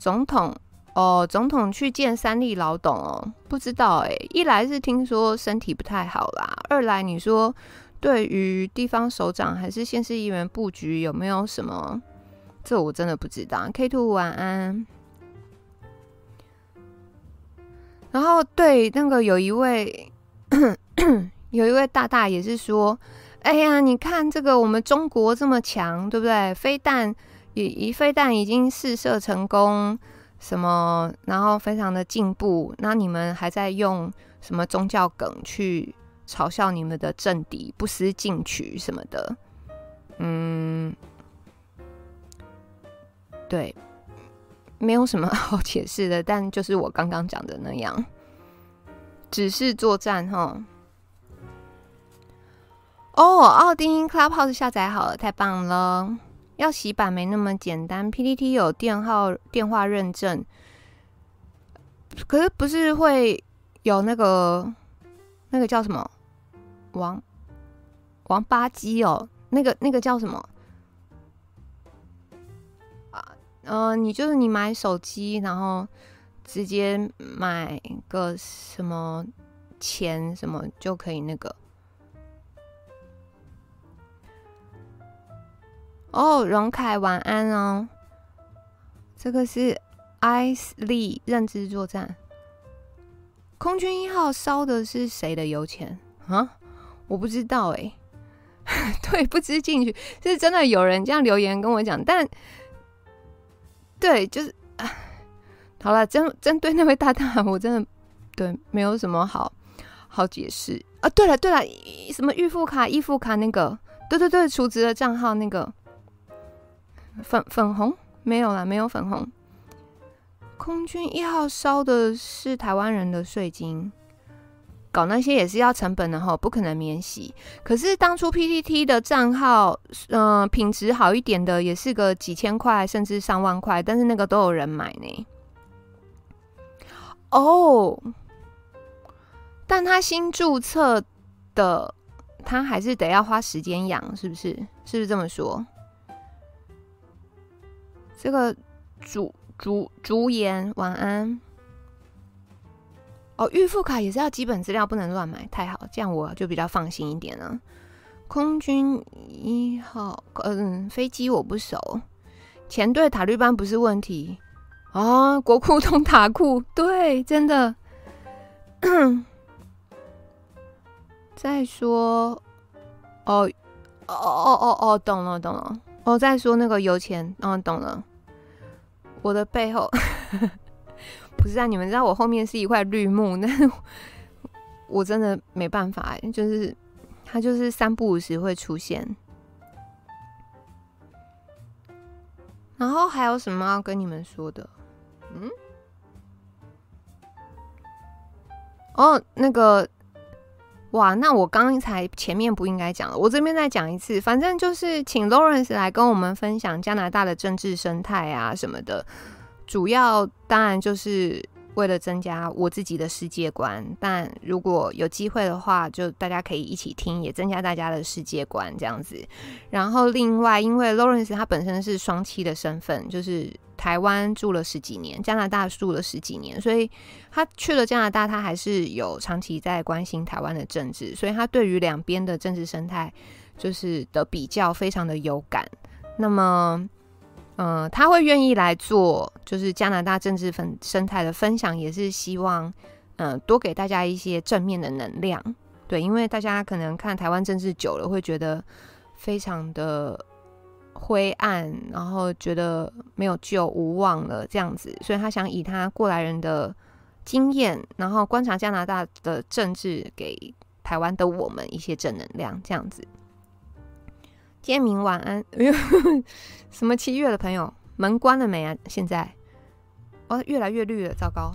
总统哦，总统去见三立老董哦，不知道哎。一来是听说身体不太好啦，二来你说对于地方首长还是县市议员布局有没有什么？这我真的不知道。K Two 晚安。然后对那个有一位 有一位大大也是说，哎呀，你看这个我们中国这么强，对不对？非但。一一飞弹已经试射成功，什么，然后非常的进步，那你们还在用什么宗教梗去嘲笑你们的政敌，不思进取什么的？嗯，对，没有什么 好解释的，但就是我刚刚讲的那样，只是作战哈。哦，奥丁 Clubhouse 下载好了，太棒了。要洗版没那么简单，PPT 有电号电话认证，可是不是会有那个那个叫什么王王八鸡哦，那个那个叫什么啊？呃，你就是你买手机，然后直接买个什么钱什么就可以那个。哦，荣凯晚安哦，这个是 Ice Lee 认知作战。空军一号烧的是谁的油钱啊？我不知道哎、对，不知进去，是真的有人这样留言跟我讲，但对，就是好了，针针对那位大大，我真的对没有什么好好解释啊。对了对了，什么预付卡、预付卡那个，对对对，储值的账号那个。粉粉红没有了，没有粉红。空军一号烧的是台湾人的税金，搞那些也是要成本的哈，不可能免洗。可是当初 PTT 的账号，嗯、呃，品质好一点的也是个几千块，甚至上万块，但是那个都有人买呢。哦，但他新注册的，他还是得要花时间养，是不是？是不是这么说？这个竹竹竹言晚安哦，预付卡也是要基本资料，不能乱买。太好，这样我就比较放心一点了。空军一号，嗯，飞机我不熟。前队塔绿班不是问题啊，国库通塔库，对，真的。再说，哦哦哦哦哦，懂了懂了。哦，再说那个油钱，嗯，懂了。我的背后不是啊，你们知道我后面是一块绿幕，但是我真的没办法，就是它就是三不五时会出现。然后还有什么要跟你们说的？嗯？哦，那个。哇，那我刚才前面不应该讲了，我这边再讲一次。反正就是请 Lawrence 来跟我们分享加拿大的政治生态啊什么的，主要当然就是为了增加我自己的世界观。但如果有机会的话，就大家可以一起听，也增加大家的世界观这样子。然后另外，因为 Lawrence 他本身是双栖的身份，就是。台湾住了十几年，加拿大住了十几年，所以他去了加拿大，他还是有长期在关心台湾的政治，所以他对于两边的政治生态就是的比较非常的有感。那么，嗯、他会愿意来做就是加拿大政治分生态的分享，也是希望嗯、多给大家一些正面的能量。对，因为大家可能看台湾政治久了，会觉得非常的。灰暗，然后觉得没有救、无望了这样子，所以他想以他过来人的经验，然后观察加拿大的政治，给台湾的我们一些正能量，这样子。天明晚安，哎 呦什么七月的朋友，门关了没啊？现在哦，越来越绿了，糟糕。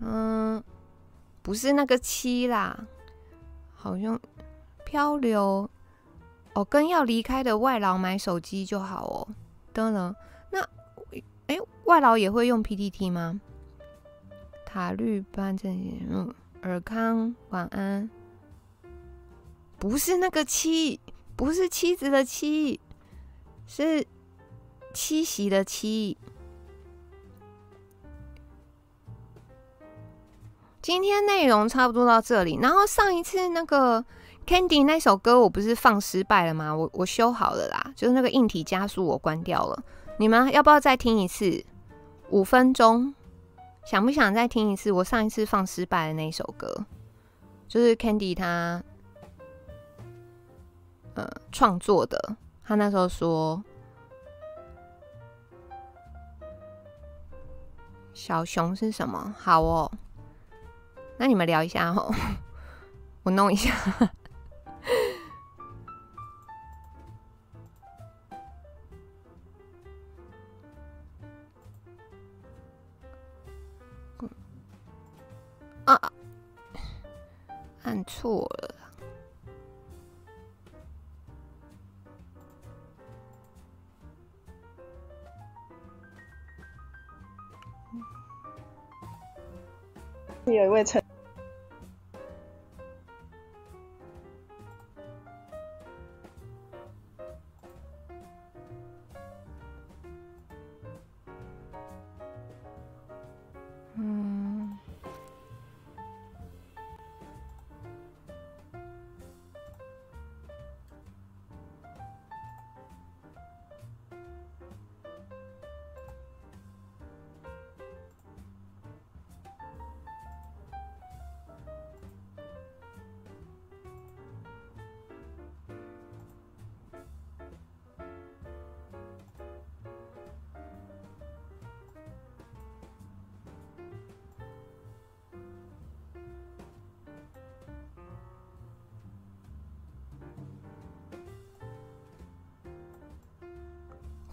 嗯，不是那个七啦，好像漂流。哦，跟要离开的外劳买手机就好哦。等等，那哎，外劳也会用 PPT 吗？塔绿班这些，嗯，尔康晚安。不是那个妻，不是妻子的妻，是七夕的七。今天内容差不多到这里，然后上一次那个。Candy 那首歌我不是放失败了吗？我我修好了啦，就是那个硬体加速我关掉了。你们要不要再听一次？五分钟，想不想再听一次？我上一次放失败的那首歌，就是 Candy 他呃创作的。他那时候说小熊是什么？好哦，那你们聊一下哦，我弄一下。啊！按错了。有一位陈。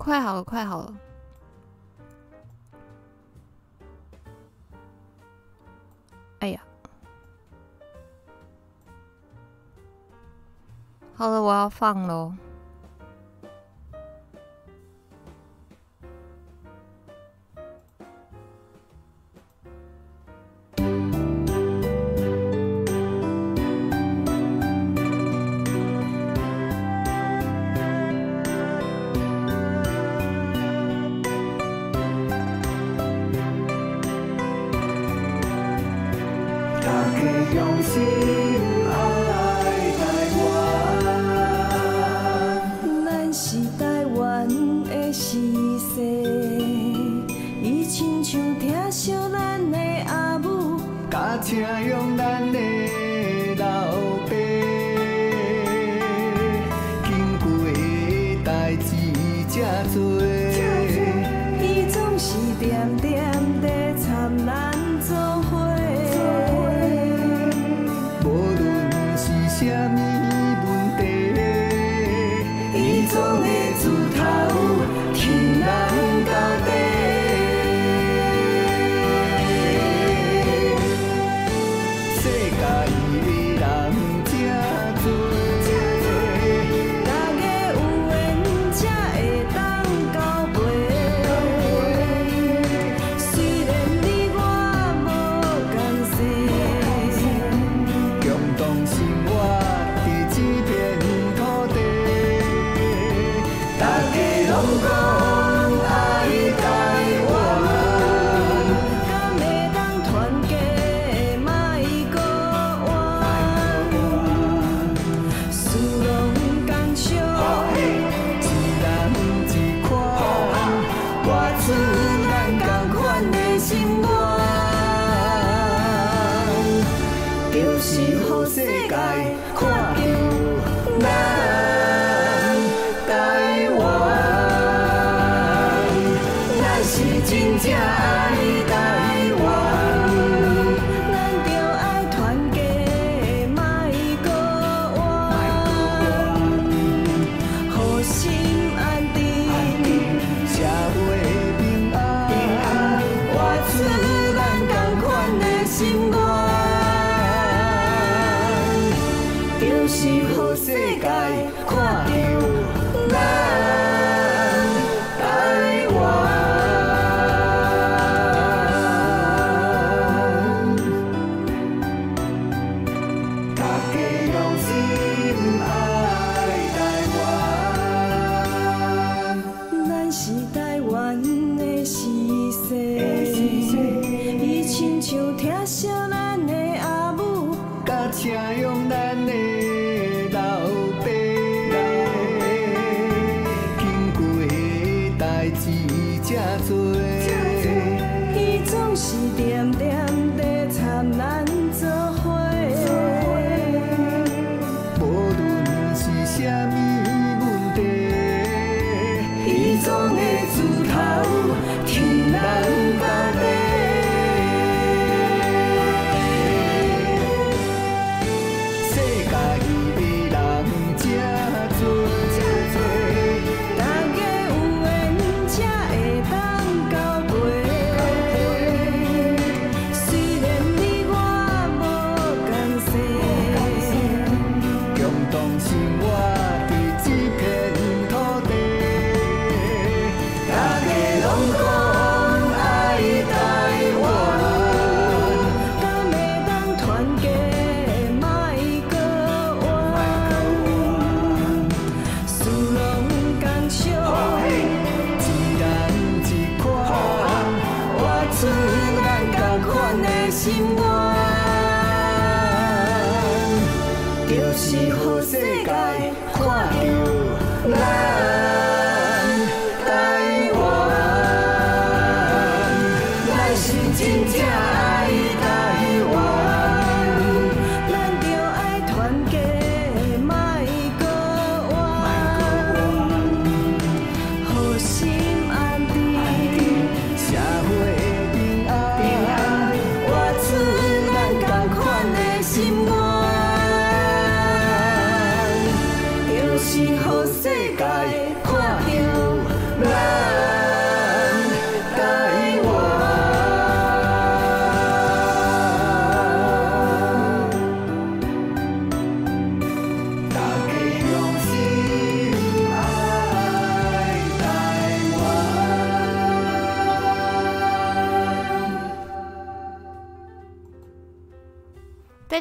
快好了，快好了！哎呀，好了，我要放喽。 수 醉总是点点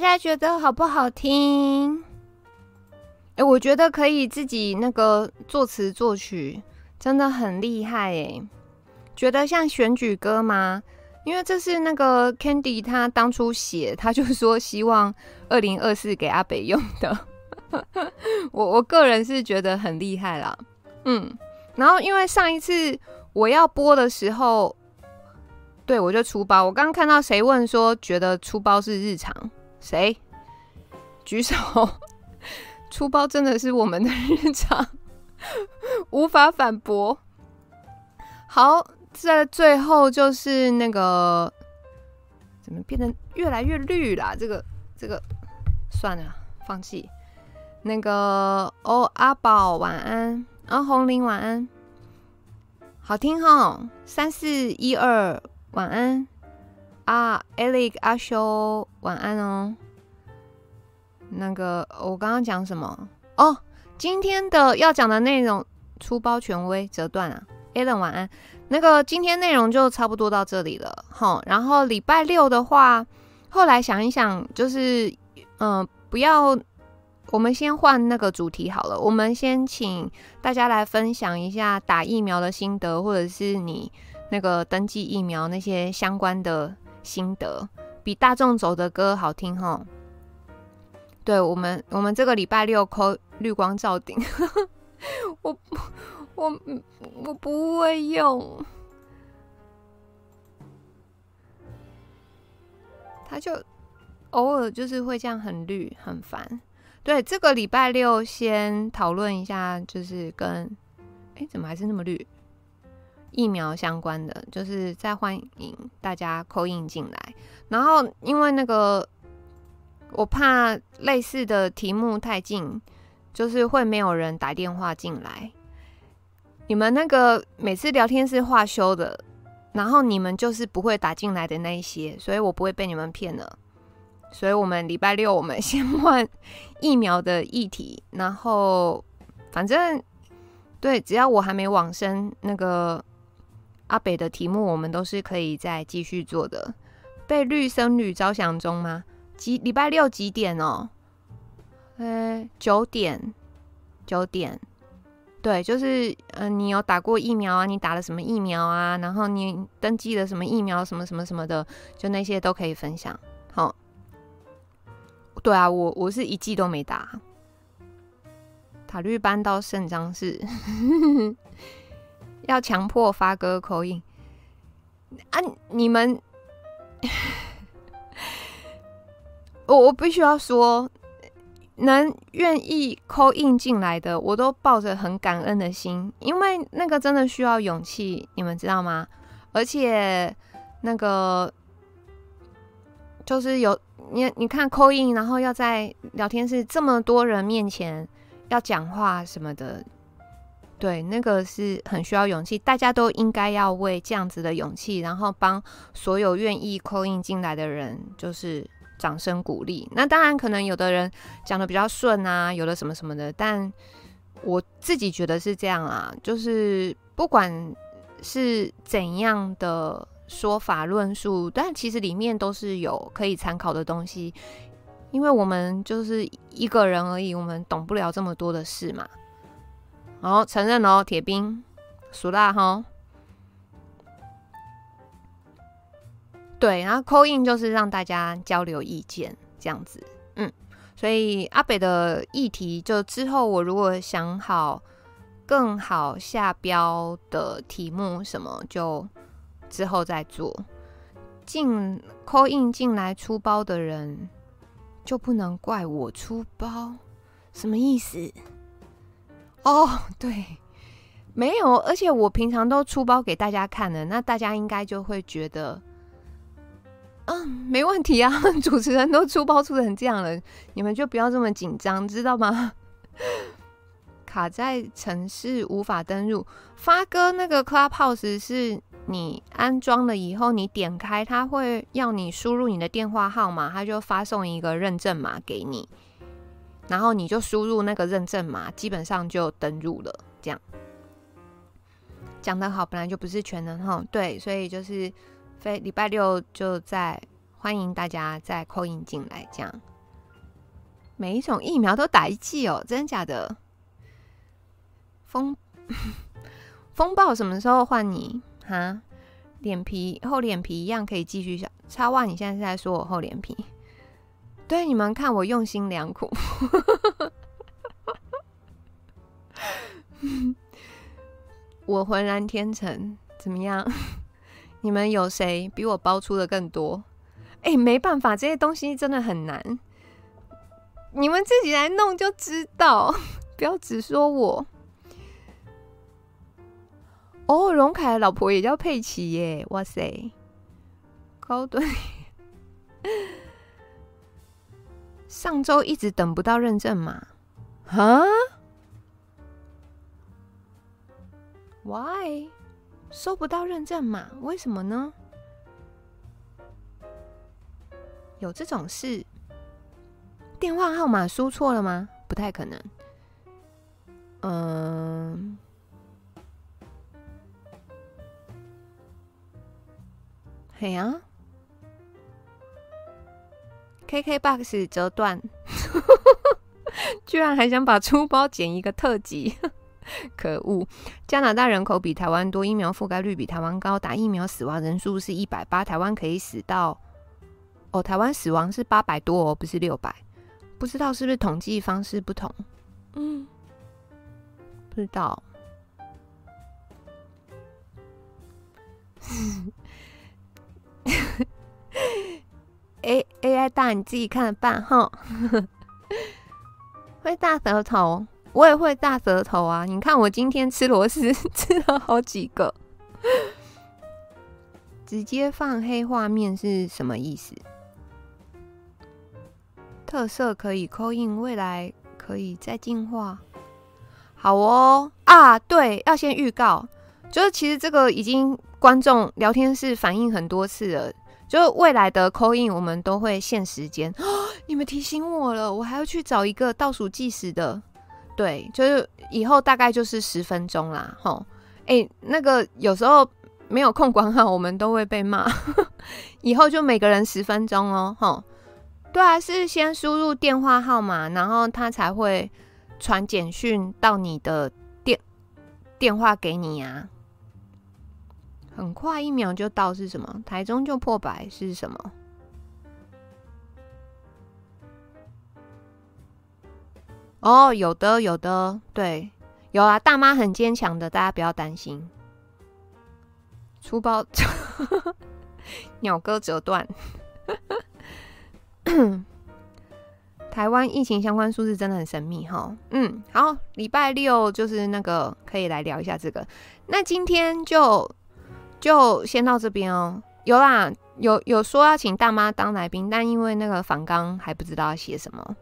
大家觉得好不好听？哎、我觉得可以自己那个作词作曲，真的很厉害哎。觉得像选举歌吗？因为这是那个 Candy 他当初写，他就说希望二零二四给阿北用的。我我个人是觉得很厉害啦。嗯，然后因为上一次我要播的时候，对我就出包。我刚刚看到谁问说觉得出包是日常。谁举手？出包真的是我们的日常，无法反驳。好，在最后就是那个怎么变得越来越绿啦？这个这个算了，放弃。那个哦，阿宝晚安，啊，红玲晚安，好听齁。三四一二晚安。啊，Alex 阿修，晚安哦。那个，我刚刚讲什么？哦，今天的要讲的内容，粗包权威折断啊。Alan 晚安。那个今天内容就差不多到这里了，齁。然后礼拜六的话，后来想一想，就是，嗯、不要，我们先换那个主题好了。我们先请大家来分享一下打疫苗的心得，或者是你那个登记疫苗那些相关的。心得比大众走的歌好听齁。对我们，我们这个礼拜六扣绿光照顶，我我我不会用，他就偶尔就是会这样很绿很烦。对，这个礼拜六先讨论一下，就是跟哎，怎么还是那么绿？疫苗相关的，就是再欢迎大家 call in 进来。然后，因为那个我怕类似的题目太近，就是会没有人打电话进来。你们那个每次聊天是话休的，然后你们就是不会打进来的那一些，所以我不会被你们骗了。所以我们礼拜六我们 先换疫苗的议题，然后反正对，只要我还没往生那个。阿北的题目我们都是可以再继续做的。被绿僧侣招降中吗？几礼拜六几点哦？呃，九点，九点。对，就是嗯、你有打过疫苗啊？你打了什么疫苗啊？然后你登记了什么疫苗？什么什么什么的，就那些都可以分享。好，对啊，我我是一剂都没打。塔绿班到圣章是。要强迫发哥口音啊！你们，我我必须要说，能愿意扣印进来的，我都抱着很感恩的心，因为那个真的需要勇气，你们知道吗？而且那个就是有你，你看扣印然后要在聊天室这么多人面前要讲话什么的。对，那个是很需要勇气，大家都应该要为这样子的勇气，然后帮所有愿意 call in 进来的人，就是掌声鼓励。那当然，可能有的人讲得比较顺啊，有的什么什么的，但我自己觉得是这样啊，就是不管是怎样的说法论述，但其实里面都是有可以参考的东西，因为我们就是一个人而已，我们懂不了这么多的事嘛。好，承认哦，铁兵，熟辣哈。对，然后 coin 就是让大家交流意见这样子，嗯，所以阿北的议题，就之后我如果想好更好下标的题目什么，就之后再做。进 call in 进来出包的人，就不能怪我出包，什么意思？哦，对，没有，而且我平常都出包给大家看的，那大家应该就会觉得。嗯，没问题啊，主持人都出包出成这样了，你们就不要这么紧张，知道吗？卡在城市无法登入，发哥那个 Clubhouse 是你安装了以后，你点开它会要你输入你的电话号码，它就发送一个认证码给你，然后你就输入那个认证码，基本上就登入了。这样讲得好，本来就不是全能哈，对，所以就是。非礼拜六就在欢迎大家再扣印进来，这样每一种疫苗都打一剂哦，真的假的？风 风暴什么时候换你？哈，脸皮厚脸皮一样可以继续小。插袜，你现在是在说我厚脸皮？对，你们看我用心良苦，我浑然天成，怎么样？你们有谁比我包出的更多？哎、欸，没办法，这些东西真的很难，你们自己来弄就知道，不要只说我。哦，荣凯的老婆也叫佩奇耶，哇塞，高端。上周一直等不到认证码，哈？Why？收不到认证码，为什么呢？有这种事？电话号码输错了吗？不太可能。嗯，嘿呀，KKBOX 折断，居然还想把出包剪一个特辑。可恶！加拿大人口比台湾多，疫苗覆盖率比台湾高，打疫苗死亡人数是一百八，台湾可以死到哦，台湾死亡是八百多哦，不是六百，不知道是不是统计方式不同？嗯，不知道。A A I 大，你自己看着办哈。会大舌头。我也会大舌头啊！你看我今天吃螺丝 吃了好几个，直接放黑画面是什么意思？特色可以 call in，未来可以再进化。好哦啊，对，要先预告，就是其实这个已经观众聊天室反映很多次了，就未来的 c a in 我们都会限时间。你们提醒我了，我还要去找一个倒数计时的。对，就是以后大概就是十分钟啦，吼，哎，那个有时候没有空管好，我们都会被骂。以后就每个人十分钟哦，吼，对啊，是先输入电话号码，然后他才会传简讯到你的电电话给你呀。很快一秒就到是什么？台中就破百是什么？哦，有的，有的，对，有啊，大妈很坚强的，大家不要担心。出包，鸟哥折断。台湾疫情相关数字真的很神秘哈。嗯，好，礼拜六就是那个可以来聊一下这个。那今天就就先到这边哦。有啦，有有说要请大妈当来宾，但因为那个访纲还不知道要写什么。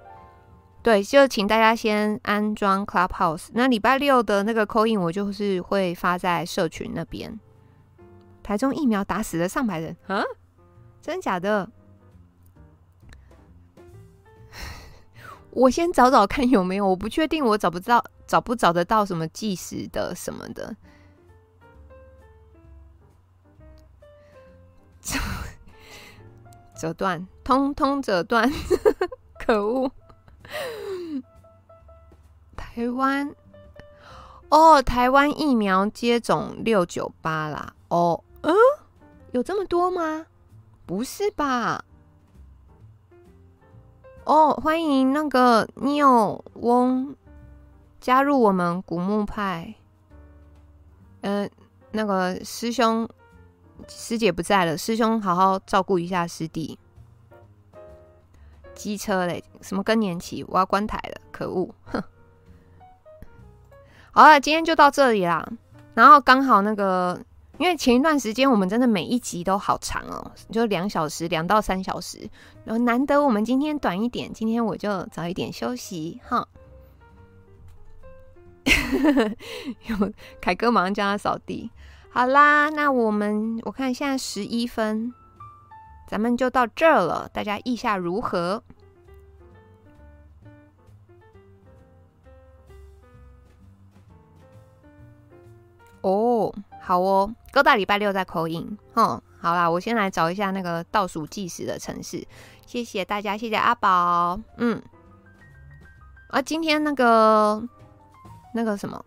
对，就请大家先安装 Clubhouse。那礼拜六的那个 call in 我就是会发在社群那边。台中疫苗打死了上百人，啊？真假的？我先找找看有没有，我不确定，我找不到，找不找得到什么计时的什么的。折断，通通折断，可恶！台湾哦，台湾疫苗接种六九八啦。哦，嗯，有这么多吗？不是吧？哦，欢迎那个 Neo 翁加入我们古墓派。嗯、呃，那个师兄师姐不在了，师兄好好照顾一下师弟。机车嘞，什么更年期？我要关台了，可恶！哼。好了，今天就到这里啦。然后刚好那个，因为前一段时间我们真的每一集都好长哦，就两小时，两到三小时。然后难得我们今天短一点，今天我就早一点休息哈。有凯哥马上叫他扫地。好啦，那我们我看现在十一分，咱们就到这儿了。大家意下如何？哦，好哦，各大礼拜六再 call in。哼，好啦，我先来找一下那个倒数计时的城市。谢谢大家，谢谢阿宝。嗯，啊，今天那个那个什么，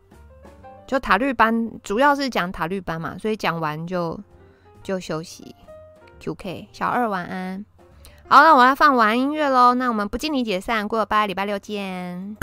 就塔绿班，主要是讲塔绿班嘛，所以讲完就就休息。QK，小二晚安。好，那我要放完音乐喽。那我们不敬礼解散，过了拜，礼拜六见。